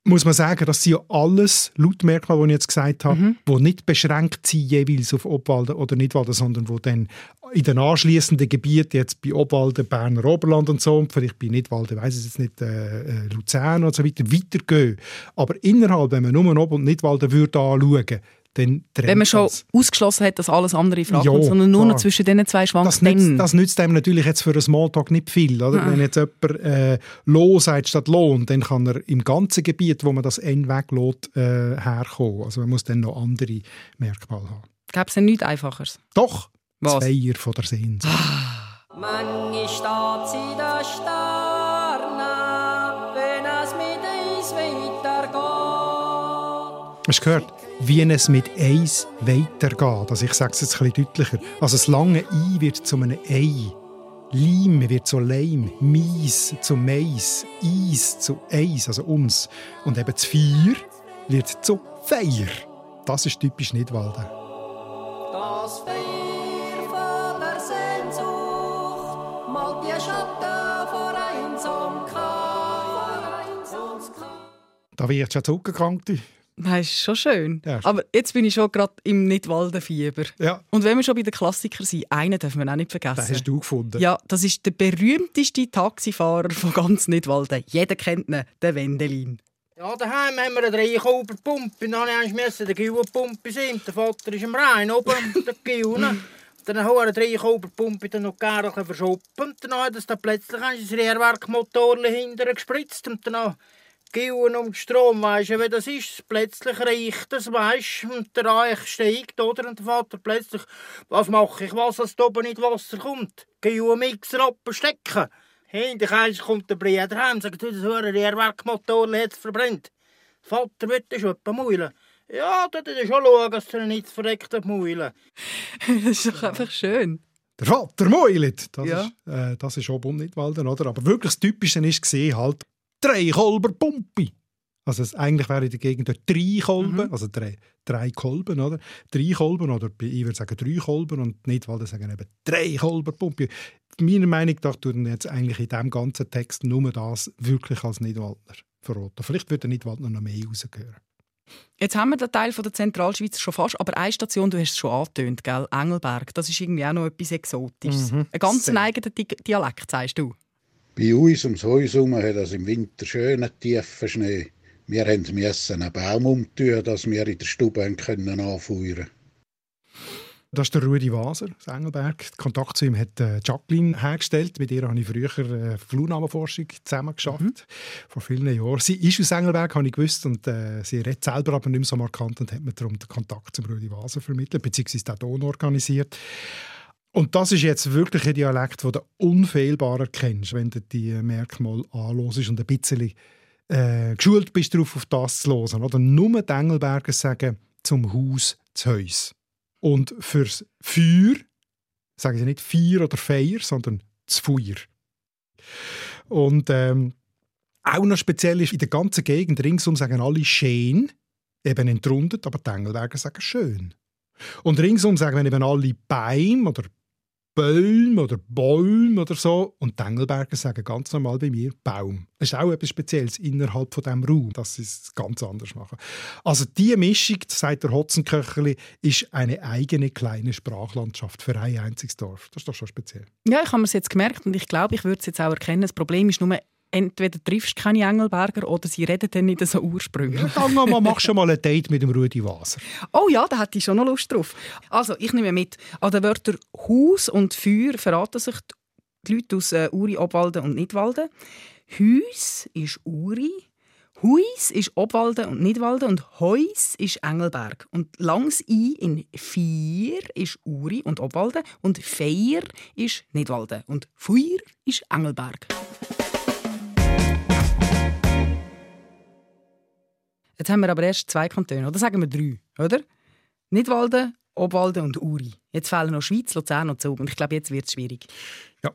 E: muss man sagen, das sind ja alles Lautmerkmale, die ich jetzt gesagt habe, die nicht beschränkt sind jeweils auf Obwalden oder Nidwalden, sondern die dann in den anschließenden Gebieten, jetzt bei Obwalden, Berner Oberland und so, und vielleicht bei Nidwalden, weiß ich jetzt nicht, äh, äh, Luzern und so weiter, weitergehen. Aber innerhalb, wenn man nur Ob- und Nidwalden würde anschauen, dann trennt
D: Wenn man schon
E: das.
D: ausgeschlossen hat, dass alles andere in Frage
E: Ja,
D: kommt, sondern nur noch
E: klar.
D: zwischen diesen zwei schwankt,
E: Das nützt, das nützt einem natürlich jetzt für einen Smalltalk nicht viel. Oder?
D: Ah.
E: Wenn jetzt jemand äh, «Lo» sagt statt «Lohn», dann kann er im ganzen Gebiet, wo man das «N» weglässt, äh, herkommen. Also man muss dann noch andere Merkmale haben.
D: Gäbe es denn nichts Einfacheres?
E: Doch,
D: Was?
E: das Feier von der Sehnsucht.
N: Mangi steht sie da wenn es mit uns weitergeht.
E: Hast du gehört? Wie es mit «Eis» weitergeht. Also ich sage es jetzt ein bisschen deutlicher. Also das lange «I» wird zu einem «Ei». Leim wird zu Leim, Mies zu Mais, Eis zu Eis, also uns. Und eben das Vier wird zu Feier. Das ist typisch Nidwalden.
N: Das Feuer von der Sehnsucht malt die Schatten vor Einsamkeit.
E: Da wird schon zurückgegangen.
D: Das ist schon schön.
E: Ja.
D: Aber jetzt bin ich schon gerade im Nidwaldenfieber.
E: Ja.
D: Und wenn wir schon bei den Klassikern sind, einen dürfen wir auch nicht vergessen.
E: Den hast du gefunden.
D: Ja, das ist der berühmteste Taxifahrer von ganz Nidwalden. Jeder kennt ihn, den Wendelin.
O: Ja, daheim haben wir eine Dreikauberpumpe. Dann musste ich den Gil pumpen sind. Der Vater ist am Rhein oben, der Gil. ne? Dann haben wir drei Oberpumpe dann noch gerne verschoppen. Und dann hat es dann plötzlich ein Rehrwerkmotor hinterher gespritzt. Und dann Gehen um den Strom, weisst du, wie das ist? Plötzlich riecht es, weisst und der Reich steigt, oder? Und der Vater plötzlich, was mache ich, was, dass da oben nicht Wasser kommt? Um Mixer abstecken. Hinterher kommt der Bruder heim und sagt, das hure Rehrwerkmotor hat es verbrennt. Vater wird schon etwa maulen. Ja, da ist schon schauen, dass er nicht verreckt hat maulen.
D: das ist doch einfach schön.
E: Der Vater meulet. Das,
D: Ja.
E: ist, äh, das ist oben nicht Walden, oder? Aber wirklich das Typische ist gesehen halt drei Kolber Pumpe. Also es, eigentlich wäre in der Gegend drei Kolben, also drei, drei Kolben, oder? Drei Kolben, oder ich würde sagen drei Kolben und nicht Walden sagen eben drei Kolber Pumpe. Meiner Meinung nach tun jetzt eigentlich in diesem ganzen Text nur das wirklich als Nidwaldner verraten. Vielleicht würde der Nidwaldner noch mehr rausgehören.
D: Jetzt haben wir den Teil von der Zentralschweiz schon fast, aber eine Station, du hast es schon angetönt, gell? Engelberg, das ist irgendwie auch noch etwas Exotisches.
P: Mhm.
D: Ein ganz
P: Sehr.
D: eigener Di Dialekt, sagst du?
P: Bei uns ums Haus herum hat es im Winter schönen tiefen Schnee. Wir mussten einen Baum umtun, dass wir in der Stube anfeuern
E: Das ist der Rudi Waser aus Engelberg. Kontakt zu ihm hat äh, Jacqueline hergestellt. Mit ihr habe ich früher äh, Flurnamenforschung zusammen geschafft, vor vielen Jahren. Sie ist aus Engelberg, habe ich gewusst, und äh, sie redet selber aber nicht mehr so markant und hat mir darum den Kontakt zum Rudi Waser vermittelt, beziehungsweise den Ton organisiert. Und das ist jetzt wirklich ein Dialekt, den du unfehlbar erkennst, wenn du die Merkmale anhörst und ein bisschen äh, geschult bist, darauf auf das zu hören. Oder nur die Engelberger sagen zum Haus zu Haus. Und fürs Feuer sagen sie nicht Feier oder Feier, sondern das Feuer. Und ähm, auch noch speziell ist, in der ganzen Gegend ringsum sagen alle schön, eben entrundet, aber die Engelberger sagen schön. Und ringsum sagen eben alle Beim oder Bäume oder Bäume oder so. Und die Engelberger sagen ganz normal bei mir Baum. Das ist auch etwas Spezielles innerhalb von diesem Raum, dass sie es ganz anders machen. Also diese Mischung, sagt der Hotzenköcherli, ist eine eigene kleine Sprachlandschaft für ein einziges Dorf. Das ist doch schon speziell.
D: Ja, ich habe es jetzt gemerkt und ich glaube, ich würde es jetzt auch erkennen. Das Problem ist nur, entweder triffst du keine Engelberger oder sie reden dann nicht so ursprünglich.
E: Dann mal, mach schon mal ein Date mit dem Rudi Waser.
D: Oh ja, da hätte ich schon noch Lust drauf. Also, ich nehme mit, an den Wörtern Haus und Feuer verraten sich die Leute aus äh, Uri, Obwalden und Nidwalden. Haus ist Uri, Huis ist Obwalden und Nidwalden und Heus ist Engelberg. Und langs I in Vier ist Uri und Obwalden und Feier ist Nidwalden und Feuer ist Engelberg. Jetzt haben wir aber erst zwei Kantone, oder sagen wir drei, oder? Nidwalden, Obwalden und Uri. Jetzt fehlen noch Schweiz, Luzern und Zug. Und ich glaube, jetzt wird es schwierig.
E: Ja,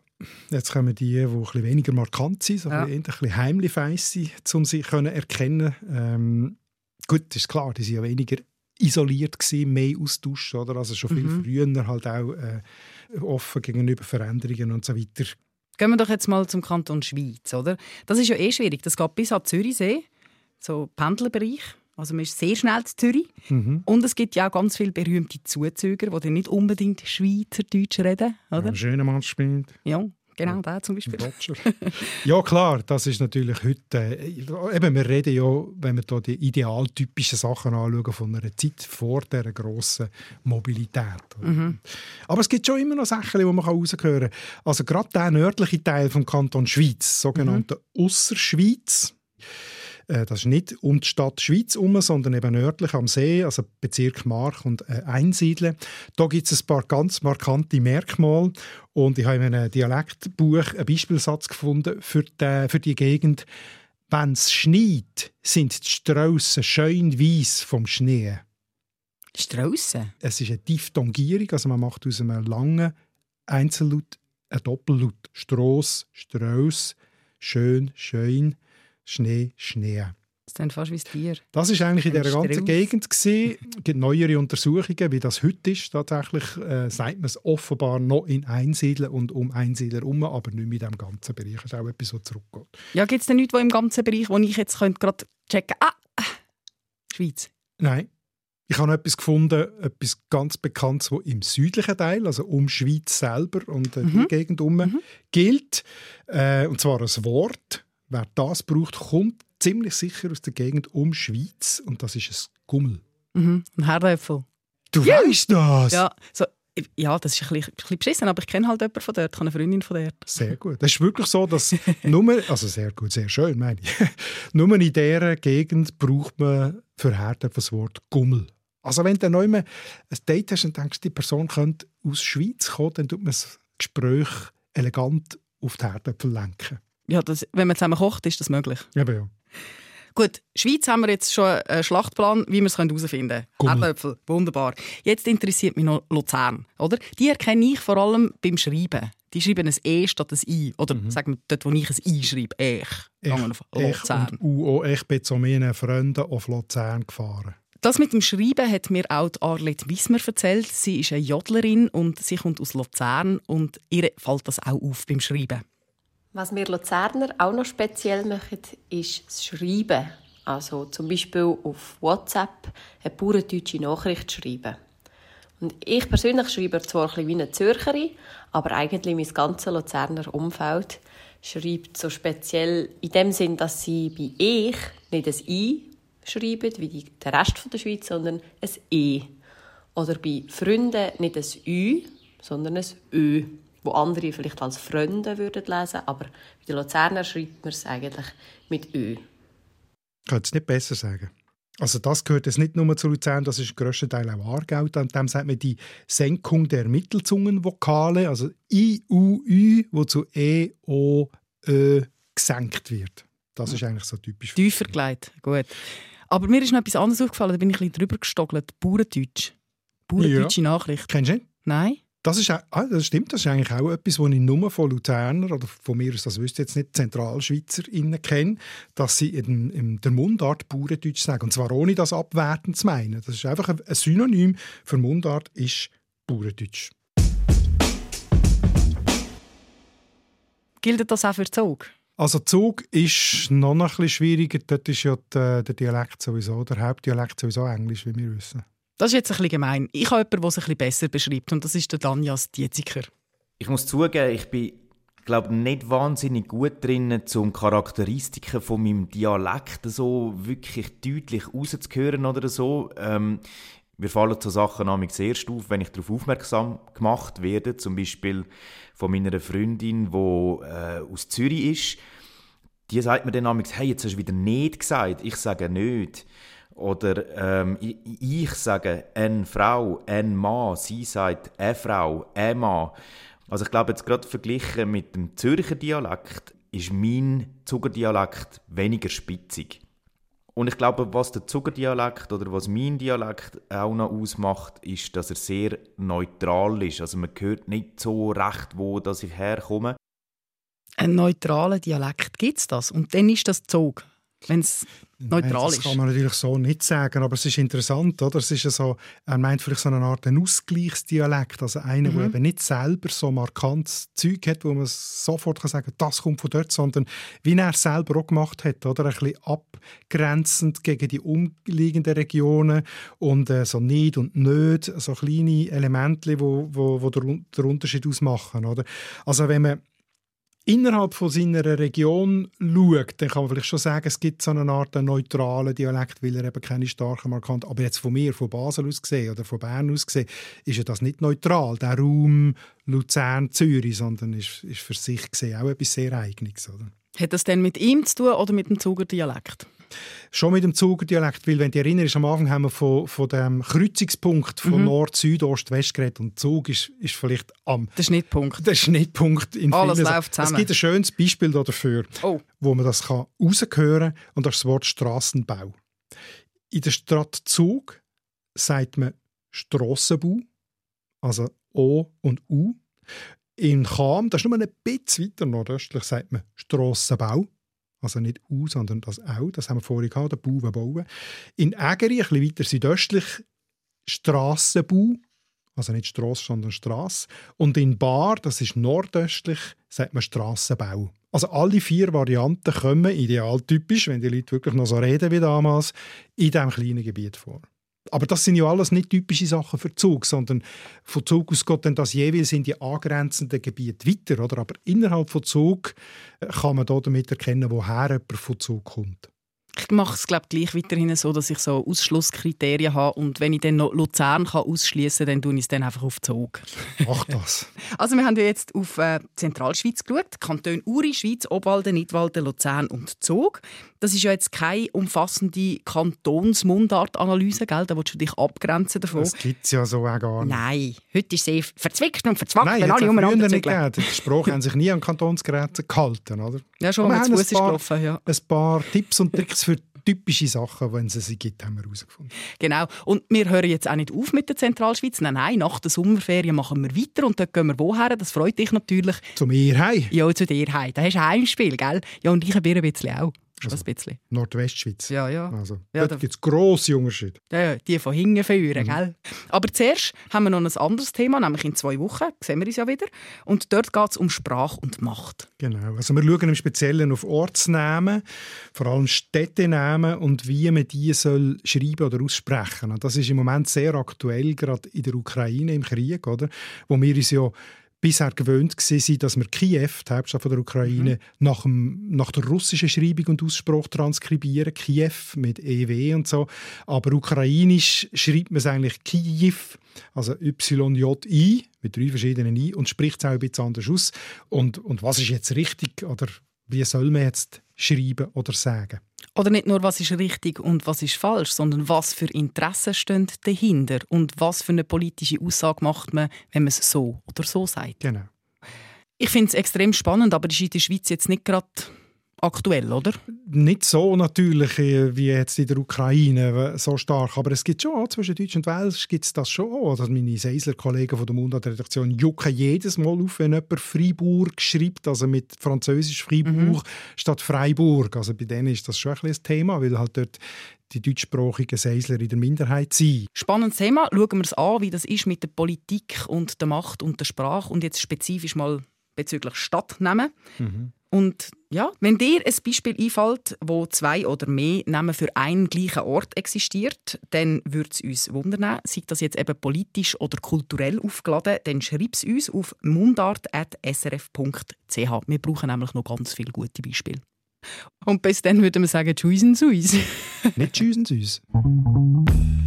E: jetzt kommen die, die ein bisschen weniger markant sind, so
D: Ja.
E: ein bisschen, heimlich feiss sind, um sie können erkennen ähm, Gut, ist klar, die sind ja weniger isoliert gewesen, mehr Austausch, oder? Also schon viel
D: Mhm.
E: früher halt auch äh, offen gegenüber Veränderungen und so weiter.
D: Gehen wir doch jetzt mal zum Kanton Schweiz, oder? Das ist ja eh schwierig. Das geht bis an Zürichsee, so Pendlerbereich. Also man ist sehr schnell zu Zürich.
E: Mhm.
D: Und es gibt ja auch ganz viele berühmte Zuzüger, die dann nicht unbedingt Schweizerdeutsch reden, oder?
E: Ein schöner Mann spielt.
D: Ja, genau, der zum Beispiel.
E: Ja, klar, das ist natürlich heute. Äh, eben, wir reden ja, wenn wir hier die idealtypischen Sachen anschauen, von einer Zeit vor dieser grossen Mobilität.
D: Mhm.
E: Aber es gibt schon immer noch Sachen, die man raushören kann. Also gerade der nördliche Teil vom Kanton Schweiz, sogenannte Ausserschweiz. Äh, Das ist nicht um die Stadt Schweiz herum, sondern eben nördlich am See, also Bezirk Mark und äh, Einsiedeln. Da gibt es ein paar ganz markante Merkmale. Und ich habe in einem Dialektbuch einen Beispielsatz gefunden für die, für die Gegend. Wenn es schneit, sind die Straussen schön weiss vom Schnee.
D: Straussen?
E: Es ist eine Diphthongierung, also man macht aus einem langen Einzellaut einen Doppellaut. Stross, Strauss, schön, schön, Schnee, Schnee.
D: Das ist fast wie das Tier.
E: Das ist eigentlich in
D: Ein
E: der ganzen. Gegend. Es gibt neuere Untersuchungen, wie das heute ist. Tatsächlich äh, sagt man es offenbar noch in Einsiedeln und um Einsiedler herum, aber nicht mit dem ganzen Bereich. Das ist auch etwas, was zurückgeht.
D: Ja, gibt es denn nichts, wo im ganzen Bereich, wo ich jetzt könnte gerade checken Ah! ah, Schweiz.
E: Nein. Ich habe noch etwas gefunden, etwas ganz Bekanntes, wo im südlichen Teil, also um Schweiz selber und äh, die Gegend herum, gilt. Äh, und zwar ein Wort. Wer das braucht, kommt ziemlich sicher aus der Gegend um Schweiz und das ist ein Gummel.
D: Mhm. Ein Herdäpfel.
E: Du weißt das?
D: Ja, so Ja, das ist ein bisschen, ein bisschen beschissen, aber ich kenne halt jemanden von dort, ich habe eine Freundin von dort.
E: Sehr gut. Das ist wirklich so, dass nur, also sehr gut, sehr schön, meine ich, nur in dieser Gegend braucht man für Härte das Wort Gummel. Also wenn du neu ein Date hast und denkst, die Person könnte aus der Schweiz kommen, dann tut man das Gespräch elegant auf die Herdöpfel lenken.
D: Ja, das, wenn man zusammen kocht, ist das möglich.
E: Eben, ja.
D: Gut, Schweiz haben wir jetzt schon einen Schlachtplan, wie wir es herausfinden können. Erdäpfel, wunderbar. Jetzt interessiert mich noch Luzern. Oder? Die erkenne ich vor allem beim Schreiben. Die schreiben ein E statt ein I. Oder
E: Mhm.
D: sagen wir dort, wo ich ein I schreibe, Ech.
E: Ich, ich und UO, ich bin zu meinen Freunden auf Luzern gefahren.
D: Das mit dem Schreiben hat mir auch Arlette Wismer erzählt. Sie ist eine Jodlerin und sie kommt aus Luzern und ihr fällt das auch auf beim Schreiben.
Q: Was wir Luzerner auch noch speziell machen, ist das Schreiben. Also zum Beispiel auf WhatsApp eine bauerdeutsche Nachricht schreiben. Und ich persönlich schreibe zwar ein bisschen wie eine Zürcherin, aber eigentlich mein ganzes Luzerner Umfeld schreibt so speziell in dem Sinn, dass sie bei «ich» nicht ein «i» schreiben, wie der Rest der Schweiz, sondern ein «e». Oder bei Freunden nicht ein «ü», sondern ein «ö», wo andere vielleicht als Freunde würden lesen, aber bei den Luzerner schreibt man es eigentlich mit «ö».
E: Ich könnte es nicht besser sagen. Also das gehört jetzt nicht nur zu Luzern, das ist grösster Teil auch Aargau. Dann dem sagt man die Senkung der Mittelzungenvokale, also I, U, Ü, wo zu E, O, Ö gesenkt wird. Das ist eigentlich so typisch.
D: Tiefer gelegt, gut. Aber mir ist noch etwas anderes aufgefallen, da bin ich ein bisschen drüber gestogelt. Bauerdeutsch. Bauerdeutsche Nachricht.
E: Kennst du ihn?
D: Nein.
E: Das, ist, ah, das stimmt, das ist eigentlich auch etwas, was ich nur von Luzerner oder von mir aus, das wüsste ich jetzt nicht, ZentralschweizerInnen kenne, dass sie in, in der Mundart Bauerndeutsch sagen. Und zwar ohne das abwertend zu meinen. Das ist einfach ein, Synonym für Mundart ist Bauerndeutsch.
D: Gilt das auch für Zug?
E: Also Zug ist noch ein bisschen schwieriger. Dort ist ja der Dialekt sowieso, der Hauptdialekt sowieso Englisch, wie wir wissen.
D: Das ist jetzt ein bisschen gemein. Ich habe jemanden, der es ein bisschen besser beschreibt und das ist der Danjas Dietziker.
R: Ich muss zugeben, ich bin glaube nicht wahnsinnig gut drin, um Charakteristiken von meinem Dialekt so wirklich deutlich rauszuhören oder so. Ähm, mir fallen so Sachen nämlich erst auf, wenn ich darauf aufmerksam gemacht werde, zum Beispiel von meiner Freundin, die äh, aus Zürich ist. Die sagt mir dann nämlich, hey, jetzt hast du wieder nicht gesagt. Ich sage nicht. Oder ähm, ich, ich sage eine Frau, ein Mann, sie sagt eine Frau, ein Mann. Also ich glaube jetzt gerade verglichen mit dem Zürcher Dialekt ist mein Zugerdialekt weniger spitzig. Und ich glaube, was der Zugerdialekt oder was mein Dialekt auch noch ausmacht, ist, dass er sehr neutral ist. Also man hört nicht so recht, wo dass ich herkomme.
D: Einen neutralen Dialekt gibt es das und dann ist das Zug, wenn es neutral
E: Nein, das
D: ist.
E: kann man natürlich so nicht sagen, aber es ist interessant, oder? Es ist ja so, er meint vielleicht so eine Art einen Ausgleichsdialekt, also einer,
D: Mhm.
E: der eben nicht selber so markantes Zeug hat, wo man sofort kann sagen, das kommt von dort, sondern wie er es selber auch gemacht hat, oder? Ein bisschen abgrenzend gegen die umliegenden Regionen und äh, so nicht und nicht, so kleine Elemente, wo, wo, wo der Unterschied ausmachen, oder? Also wenn man innerhalb von seiner Region schaut, dann kann man vielleicht schon sagen, es gibt so eine Art neutralen Dialekt, weil er eben keine starken Markant. Aber jetzt von mir, von Basel aus gesehen oder von Bern aus gesehen, ist ja das nicht neutral, der Raum Luzern-Zürich, sondern ist, ist für sich gesehen auch etwas sehr Eigenes. Oder?
D: Hat das denn mit ihm zu tun oder mit dem Zuger Dialekt?
E: Schon mit dem Zugerdialekt, weil wenn du dich erinnerst, am Anfang haben wir von, von dem Kreuzungspunkt von
D: Mhm.
E: Nord, Süd, Ost, West geredet und Zug ist, ist vielleicht am...
D: Der Schnittpunkt.
E: Der Schnittpunkt in
D: Alles
E: vielen-
D: läuft zusammen.
E: Es gibt ein schönes Beispiel dafür,
D: Oh.
E: wo man das kann raushören kann und das ist das Wort Strassenbau. In der Stadt Zug sagt man Strassenbau, also O und U. In Cham, das ist nur ein bisschen weiter nordöstlich, sagt man Strassenbau. Also nicht U, sondern das Au. Das haben wir vorhin gehabt, der Bau, bauen. In Ägeri, ein bisschen weiter südöstlich, Strassenbau. Also nicht Strasse, sondern Strasse. Und in Bar, das ist nordöstlich, sagt man Strassenbau. Also alle vier Varianten kommen idealtypisch, wenn die Leute wirklich noch so reden wie damals, in diesem kleinen Gebiet vor. Aber das sind ja alles nicht typische Sachen für Zug, sondern von Zug aus geht dann das jeweils in die angrenzenden Gebiete weiter. Oder? Aber innerhalb von Zug äh, kann man da damit erkennen, woher jemand von Zug kommt.
D: Ich mache es glaube gleich weiterhin so, dass ich so Ausschlusskriterien habe und wenn ich dann noch Luzern kann ausschließen, dann tue ich es dann einfach auf Zug.
E: Mach das.
D: Also wir haben ja jetzt auf äh, Zentralschweiz geschaut, Kanton Uri, Schweiz, Obwalden, Nidwalden, Luzern und Zug. Das ist ja jetzt keine umfassende Kantonsmundartanalyse, gell? Da willst du dich abgrenzen davon.
E: Das gibt es ja so auch gar nicht.
D: Nein, heute ist sie verzwickt und verzwackt,
E: Nein,
D: wenn alle umeinander
E: nicht gegeben. Die Sprache haben sich nie an Kantonsgrenzen gehalten, oder?
D: Ja, schon, wenn zu Fuß
E: ein
D: ist
E: paar-
D: gelaufen, ja.
E: Ein paar Tipps und Tricks für typische Sachen, wenn es sie gibt, haben wir herausgefunden.
D: Genau. Und wir hören jetzt auch nicht auf mit der Zentralschweiz. Nein, nein, nach der Sommerferien machen wir weiter und dort gehen wir woher? Das freut dich natürlich.
E: Zu mir heim.
D: Ja, zu dir heim. Da hast du ein Heimspiel, gell? Ja, und ich ein bisschen auch. Schon ein bisschen.
E: Nordwestschweiz.
D: Ja, ja.
E: Also,
D: Ja,
E: dort
D: da-
E: gibt es grosse Unterschiede.
D: Ja, die von hinten führen, gell? Aber zuerst haben wir noch ein anderes Thema, nämlich in zwei Wochen sehen wir uns ja wieder. Und dort geht es um Sprache und Macht.
E: Genau. Also wir schauen im Speziellen auf Ortsnamen, vor allem Städtenamen und wie man die soll schreiben oder aussprechen. Und das ist im Moment sehr aktuell, gerade in der Ukraine im Krieg, oder? Wo wir uns ja bisher gewöhnt waren, dass wir Kiew, die Hauptstadt von der Ukraine, nach, dem, nach der russischen Schreibung und Ausspruch transkribieren. Kiew mit EW und so. Aber ukrainisch schreibt man es eigentlich Kiew, also YJ-I, mit drei verschiedenen I, und spricht es auch ein bisschen anders aus. Und, und was ist jetzt richtig oder wie soll man jetzt schreiben oder sagen?
D: Oder nicht nur, was ist richtig und was ist falsch, sondern was für Interessen stehen dahinter und was für eine politische Aussage macht man, wenn man es so oder so sagt.
E: Genau.
D: Ich finde es extrem spannend, aber ist in der Schweiz jetzt nicht gerade aktuell, oder?
E: Nicht so natürlich äh, wie jetzt in der Ukraine äh, so stark, aber es gibt schon zwischen Deutsch und Welsch gibt es das schon. Also meine Seisler-Kollegen von der Mundart-Redaktion jucken jedes Mal auf, wenn jemand Freiburg schreibt, also mit Französisch Freiburg statt Freiburg. Also bei denen ist das schon ein bisschen ein Thema, weil halt dort die deutschsprachigen Seisler in der Minderheit sind.
D: Spannendes Thema. Schauen wir es an, wie das ist mit der Politik und der Macht und der Sprache und jetzt spezifisch mal bezüglich Stadtnamen. Und ja, wenn dir ein Beispiel einfällt, wo zwei oder mehr Namen für einen gleichen Ort existiert, dann würde es uns wundern. Sei das jetzt eben politisch oder kulturell aufgeladen, dann schreib es uns auf mundart.srf.ch. Wir brauchen nämlich noch ganz viele gute Beispiele. Und bis dann würden wir sagen, tschüss und uns.
E: Nicht tschüss und uns.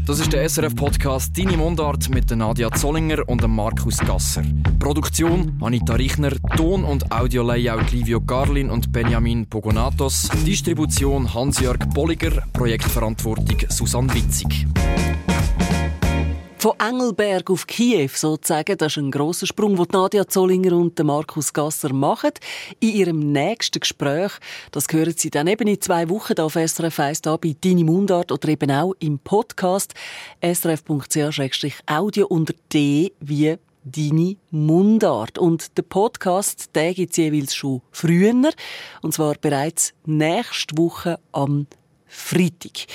F: Das ist der SRF-Podcast «Deine Mundart» mit Nadia Zollinger und Markus Gasser. Produktion Anita Richner, Ton- und Audio-Layout Livio Garlin und Benjamin Pogonatos, Distribution Hans-Jörg Bolliger, Projektverantwortung Susanne Witzig.
C: Von Engelberg auf Kiew sozusagen, das ist ein grosser Sprung, den Nadia Zollinger und Markus Gasser machen. In ihrem nächsten Gespräch, das hören Sie dann eben in zwei Wochen auf SRF 1 da bei «Deine Mundart» oder eben auch im Podcast srf.ch-audio unter D wie «Deine Mundart». Und der Podcast, der gibt es jeweils schon früher, und zwar bereits nächste Woche am Freitag.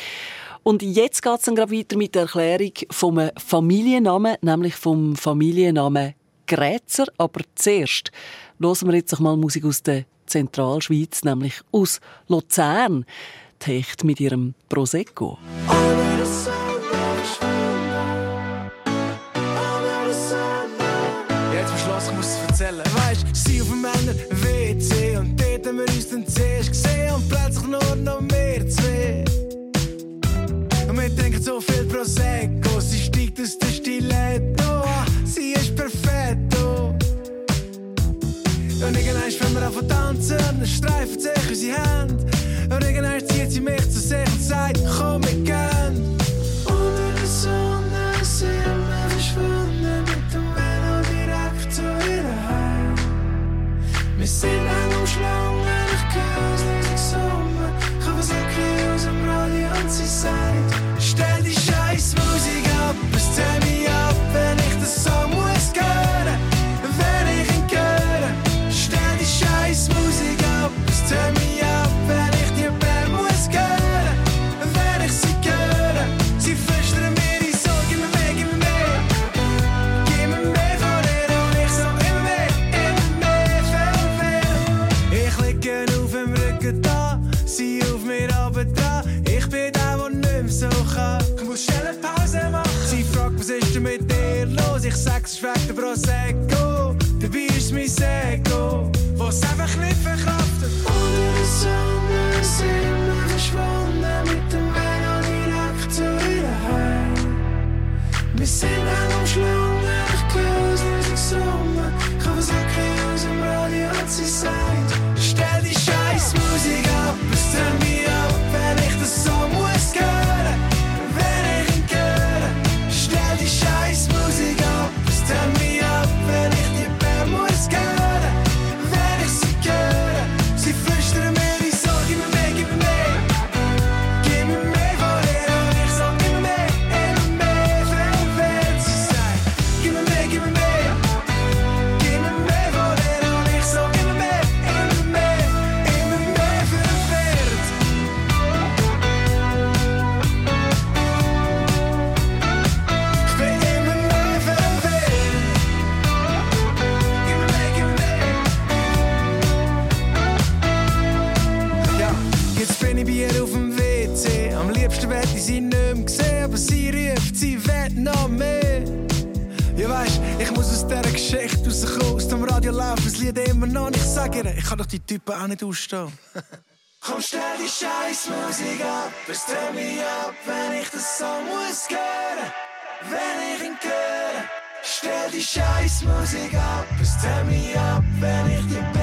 C: Und jetzt geht es dann gerade weiter mit der Erklärung vom Familiennamen, nämlich vom Familiennamen Grätzer. Aber zuerst hören wir jetzt noch mal Musik aus der Zentralschweiz, nämlich aus Luzern. Die Hecht mit ihrem Prosecco.
N: Jetzt sich nicht ausstehen. Komm, stell die scheiß Musik ab, es dreht mich ab, wenn ich den Song muss hören, wenn ich ihn höre. Stell die scheiß Musik ab, es dreht mich ab, wenn ich die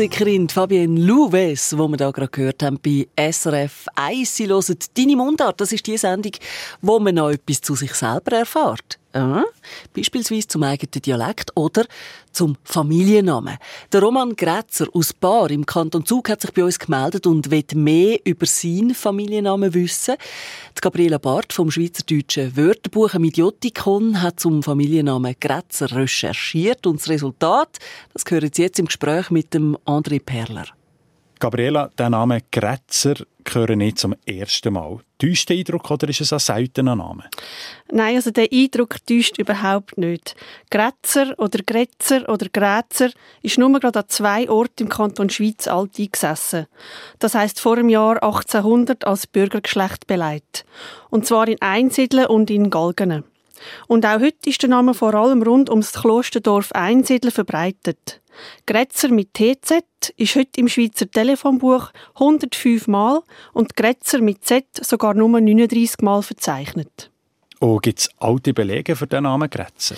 C: Musikerin Fabienne Louves, die wir hier gerade gehört haben bei SRF 1. Sie hören «Deine Mundart». Das ist die Sendung, wo man noch etwas zu sich selber erfährt. Ja, beispielsweise zum eigenen Dialekt oder zum Familiennamen. Der Roman Grätzer aus Baar im Kanton Zug hat sich bei uns gemeldet und will mehr über seinen Familiennamen wissen. Die Gabriela Barth vom Schweizerdeutschen Wörterbuch im Idiotikon hat zum Familiennamen Grätzer recherchiert und das Resultat, das gehört jetzt im Gespräch mit dem André Perler.
S: Gabriela, der Name Grätzer gehört nicht zum ersten Mal. Täuscht der Eindruck oder ist es ein seltener Name?
T: Nein, also der Eindruck täuscht überhaupt nicht. Grätzer oder Grätzer oder Grätzer ist nur gerade an zwei Orten im Kanton Schweiz alt eingesessen. Das heisst vor dem Jahr 1800 als Bürgergeschlecht beleidigt. Und zwar in Einsiedeln und in Galgenen. Und auch heute ist der Name vor allem rund ums Klosterdorf Einsiedler verbreitet. Grätzer mit TZ ist heute im Schweizer Telefonbuch 105 Mal und Grätzer mit Z sogar nur 39 Mal verzeichnet.
S: Oh, gibt es alte Belege für den Namen Grätzer?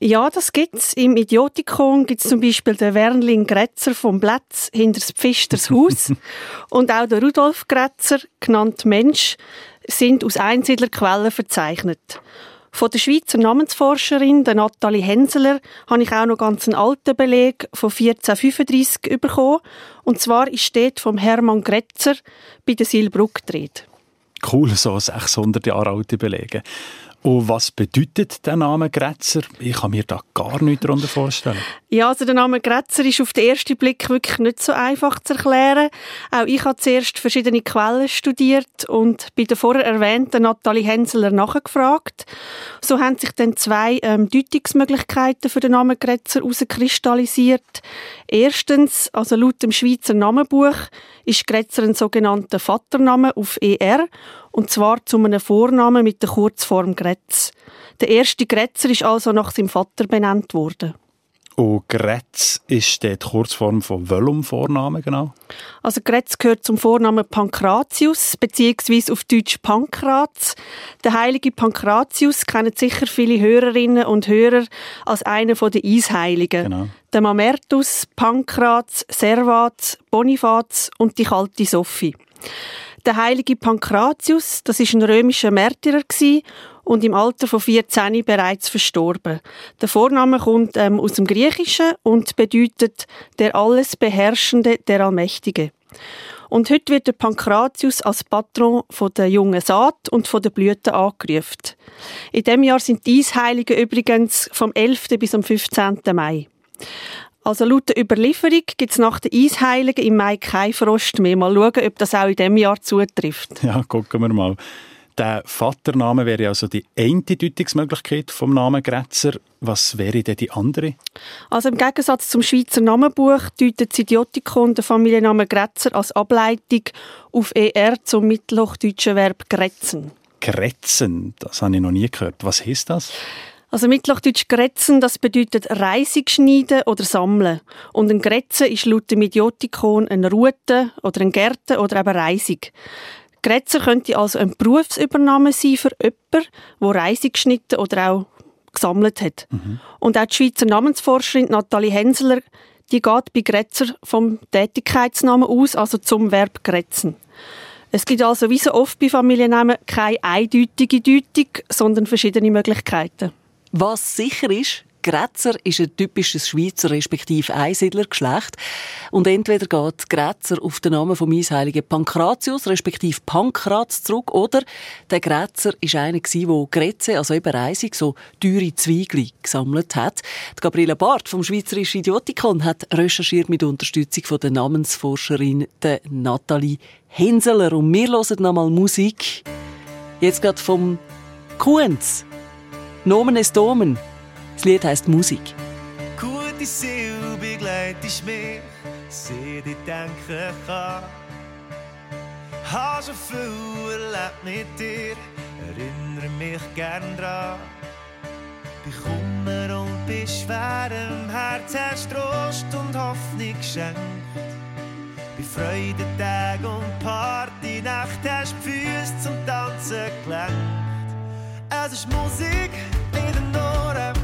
T: Ja, das gibt's. Im Idiotikon gibt's zum Beispiel den Wernling Grätzer vom Plätz hinter das Pfisters Haus. und auch der Rudolf Grätzer, genannt Mensch, sind aus Einsiedlerquellen verzeichnet. Von der Schweizer Namensforscherin, der Nathalie Henseler, habe ich auch noch ganz einen alten Beleg von 1435 bekommen. Und zwar ist dort vom Hermann Grätzer bei der Silbruck gedreht.
S: Cool, so 600 Jahre alte Belege. Und was bedeutet der Name Grätzer? Ich kann mir da gar nichts darunter vorstellen.
T: Ja, also der Name Grätzer ist auf den ersten Blick wirklich nicht so einfach zu erklären. Auch ich habe zuerst verschiedene Quellen studiert und bei der vorher erwähnten Nathalie Henseler nachgefragt. So haben sich dann zwei ähm, Deutungsmöglichkeiten für den Namen Grätzer herauskristallisiert. Erstens, also laut dem Schweizer Namenbuch, ist Grätzer ein sogenannter Vatername auf ER und zwar zu einem Vornamen mit der Kurzform Grätz. Der erste Grätzer ist also nach seinem Vater benannt worden.
S: Und Grätz ist die Kurzform von welchem Vornamen genau?
T: Also Grätz gehört zum Vornamen Pankratius, beziehungsweise auf Deutsch Pankraz. Der heilige Pankratius kennen sicher viele Hörerinnen und Hörer als einer der Eisheiligen.
S: Genau.
T: Der Mamertus, Pankraz, Servat, Bonifaz und die kalte Sophie. Der heilige Pankratius, das ist ein römischer Märtyrer und im Alter von 14 bereits verstorben. Der Vorname kommt ähm, aus dem Griechischen und bedeutet der alles Beherrschende, der Allmächtige. Und heute wird der Pankratius als Patron von der jungen Saat und von der Blüten angerufen. In dem Jahr sind die Eisheiligen übrigens vom 11. bis am 15. Mai. Also laut der Überlieferung gibt es nach den Eisheiligen im Mai keinen Frost mehr. Mal schauen, ob das auch in diesem Jahr zutrifft.
S: Ja, gucken wir mal. Der Vatername wäre also die eine Deutungsmöglichkeit vom Namen Grätzer. Was wäre denn die andere?
T: Also im Gegensatz zum Schweizer Namenbuch deutet das Idiotikon den Familiennamen Grätzer als Ableitung auf ER zum mittelhochdeutschen Verb grätzen.
S: Grätzen, das habe ich noch nie gehört. Was heißt das?
T: Also Mittelhochdeutsch Grätzen, das bedeutet Reisig schneiden oder sammeln. Und ein Grätzen ist laut dem Idiotikon eine Rute oder ein Gärten oder eben Reisig. Grätzer könnte also eine Berufsübernahme sein für jemanden, der Reisig geschnitten oder auch gesammelt hat.
S: Mhm.
T: Und auch die Schweizer Namensforscherin Nathalie Henseler, die geht bei Grätzer vom Tätigkeitsnamen aus, also zum Verb grätzen. Es gibt also wie so oft bei Familiennamen keine eindeutige Deutung, sondern verschiedene Möglichkeiten.
C: Was sicher ist, Grätzer ist ein typisches Schweizer respektive Einsiedlergeschlecht. Und entweder geht Grätzer auf den Namen vom Eisheiligen Pankratius respektive Pankraz zurück oder der Grätzer ist einer der Grätze, also eben Reisig, so teure Zwiegel gesammelt hat. Die Gabriele Barth vom Schweizerischen Idiotikon hat recherchiert mit Unterstützung von der Namensforscherin der Nathalie Henseler. Und wir hören nochmal Musik. Jetzt gerade vom Kunz. Nomen est Domen. Das Lied heisst Musik.
U: Gute Seele begleitest mich, seit ich denken kann. Hab schon viel erlebt mit dir, erinnere mich gern dran. Bei Kummer und bei schwerem Herz hast Trost und Hoffnung geschenkt. Bei Freudentag und Partynacht hast die Füße zum Tanzen gelenkt. Es ist Musik in den Ohren,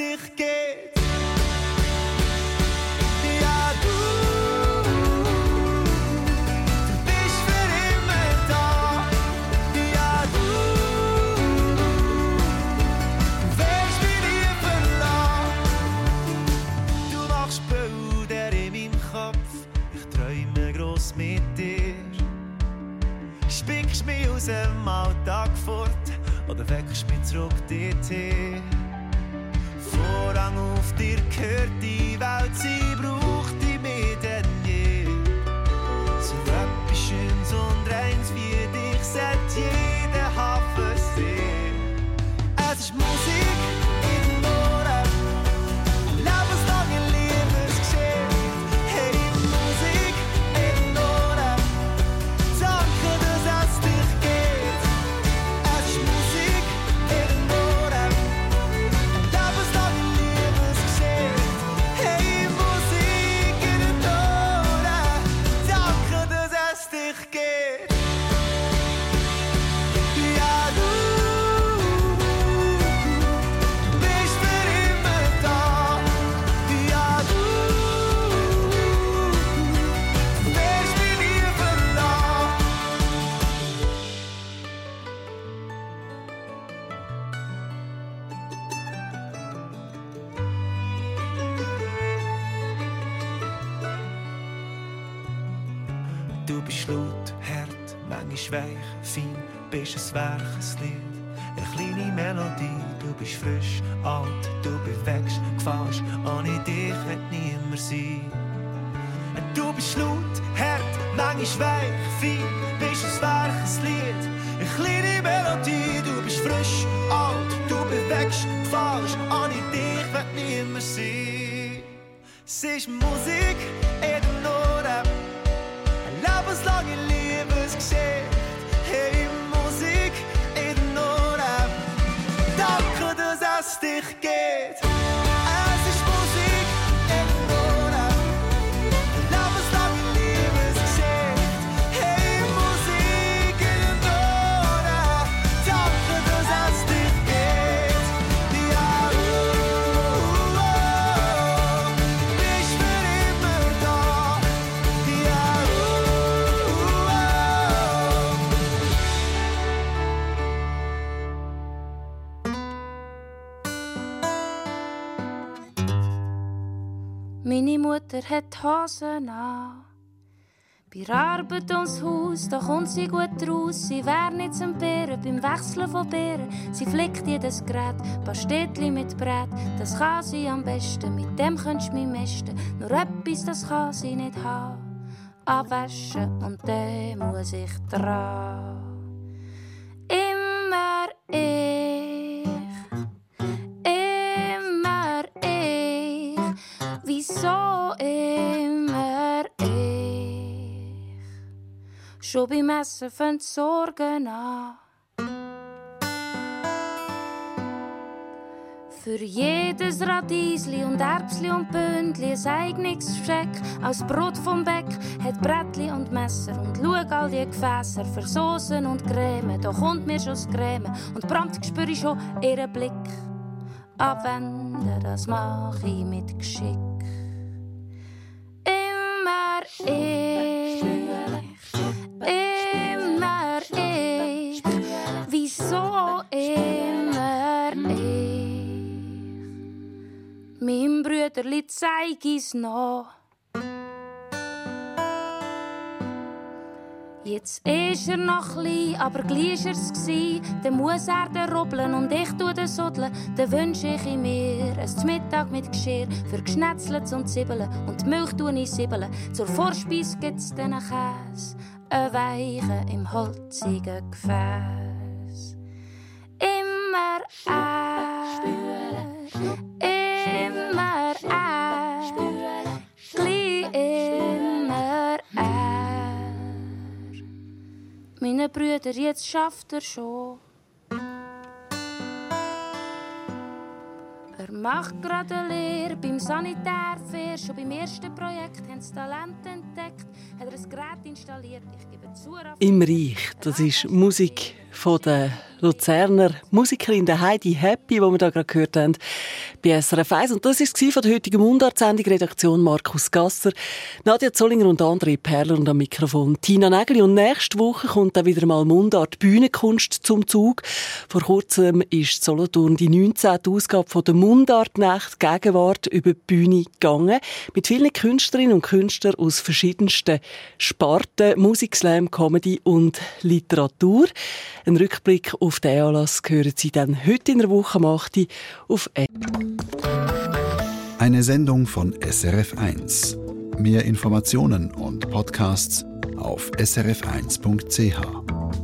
U: dich gibt. Dem Alltag fort oder weckst mich zurück dorthin. Vorrang auf dir gehört die Welt, Es ist
V: Mutter hat Hosen an. Bei Arbeit ums Haus, da kommt sie gut raus. Sie wär nicht zum Beeren beim Wechseln von Beeren. Sie flickt jedes Gerät, Pastetli mit Brät. Das kann sie am besten, mit dem könntest du mich mästen. Nur etwas, das kann sie nicht haben. Abwaschen und dem muss ich dran. Immer ich, immer ich. Wieso Schon beim Essen fängt Sorgen an. Für jedes Radiesli und Erbsli und Bündli ein eigenes Versteck. Aus Brot vom Beck hat Brettli und Messer. Und schau all die Gefässer für Soßen und Creme. Da kommt mir schon das Creme und prompt spüre ich schon ihren Blick. Abwenden, das mach ich mit Geschick. Immer ich, immer ich, wieso immer ich? Mein Brüderli zeig ich's noch. Jetzt ist er noch klein, aber gleich er's gsi. Dann muss er den rubbeln und ich tu den suddeln. Dann wünsch ich ihm mir ein Mittag mit Geschirr für Gschnetzlets und Zwiebeln und die Milch tu ich siebeln. Zur Vorspeise gibt's einen Käse, ein Weichen im holzigen Gefäß. Immer er, Meine Brüder, jetzt schafft er schon. Er macht gerade eine Lehre beim Sanitärfair. Schon beim ersten Projekt haben sie Talent entdeckt. Hat er ein Gerät installiert. Ich gebe zu,
C: Im Reich. Das ist Musik von der Luzerner Musikerin der Heidi Happy, die wir da gerade gehört haben, bei SRF 1. Und das war es von der heutigen Mundart-Sendung, Redaktion Markus Gasser, Nadja Zollinger und André Perler und am Mikrofon Tina Nägeli. Und nächste Woche kommt dann wieder mal Mundart Bühnenkunst zum Zug. Vor kurzem ist Solothurn die 19. Ausgabe von der Mundartnacht Gegenwart über die Bühne gegangen. Mit vielen Künstlerinnen und Künstlern aus verschiedensten Sparten, Musik, Slam, Comedy und Literatur. Ein Rückblick auf den Anlass hören Sie dann heute in der Woche am 8. Uhr auf
W: Eine Sendung von SRF1. Mehr Informationen und Podcasts auf srf1.ch.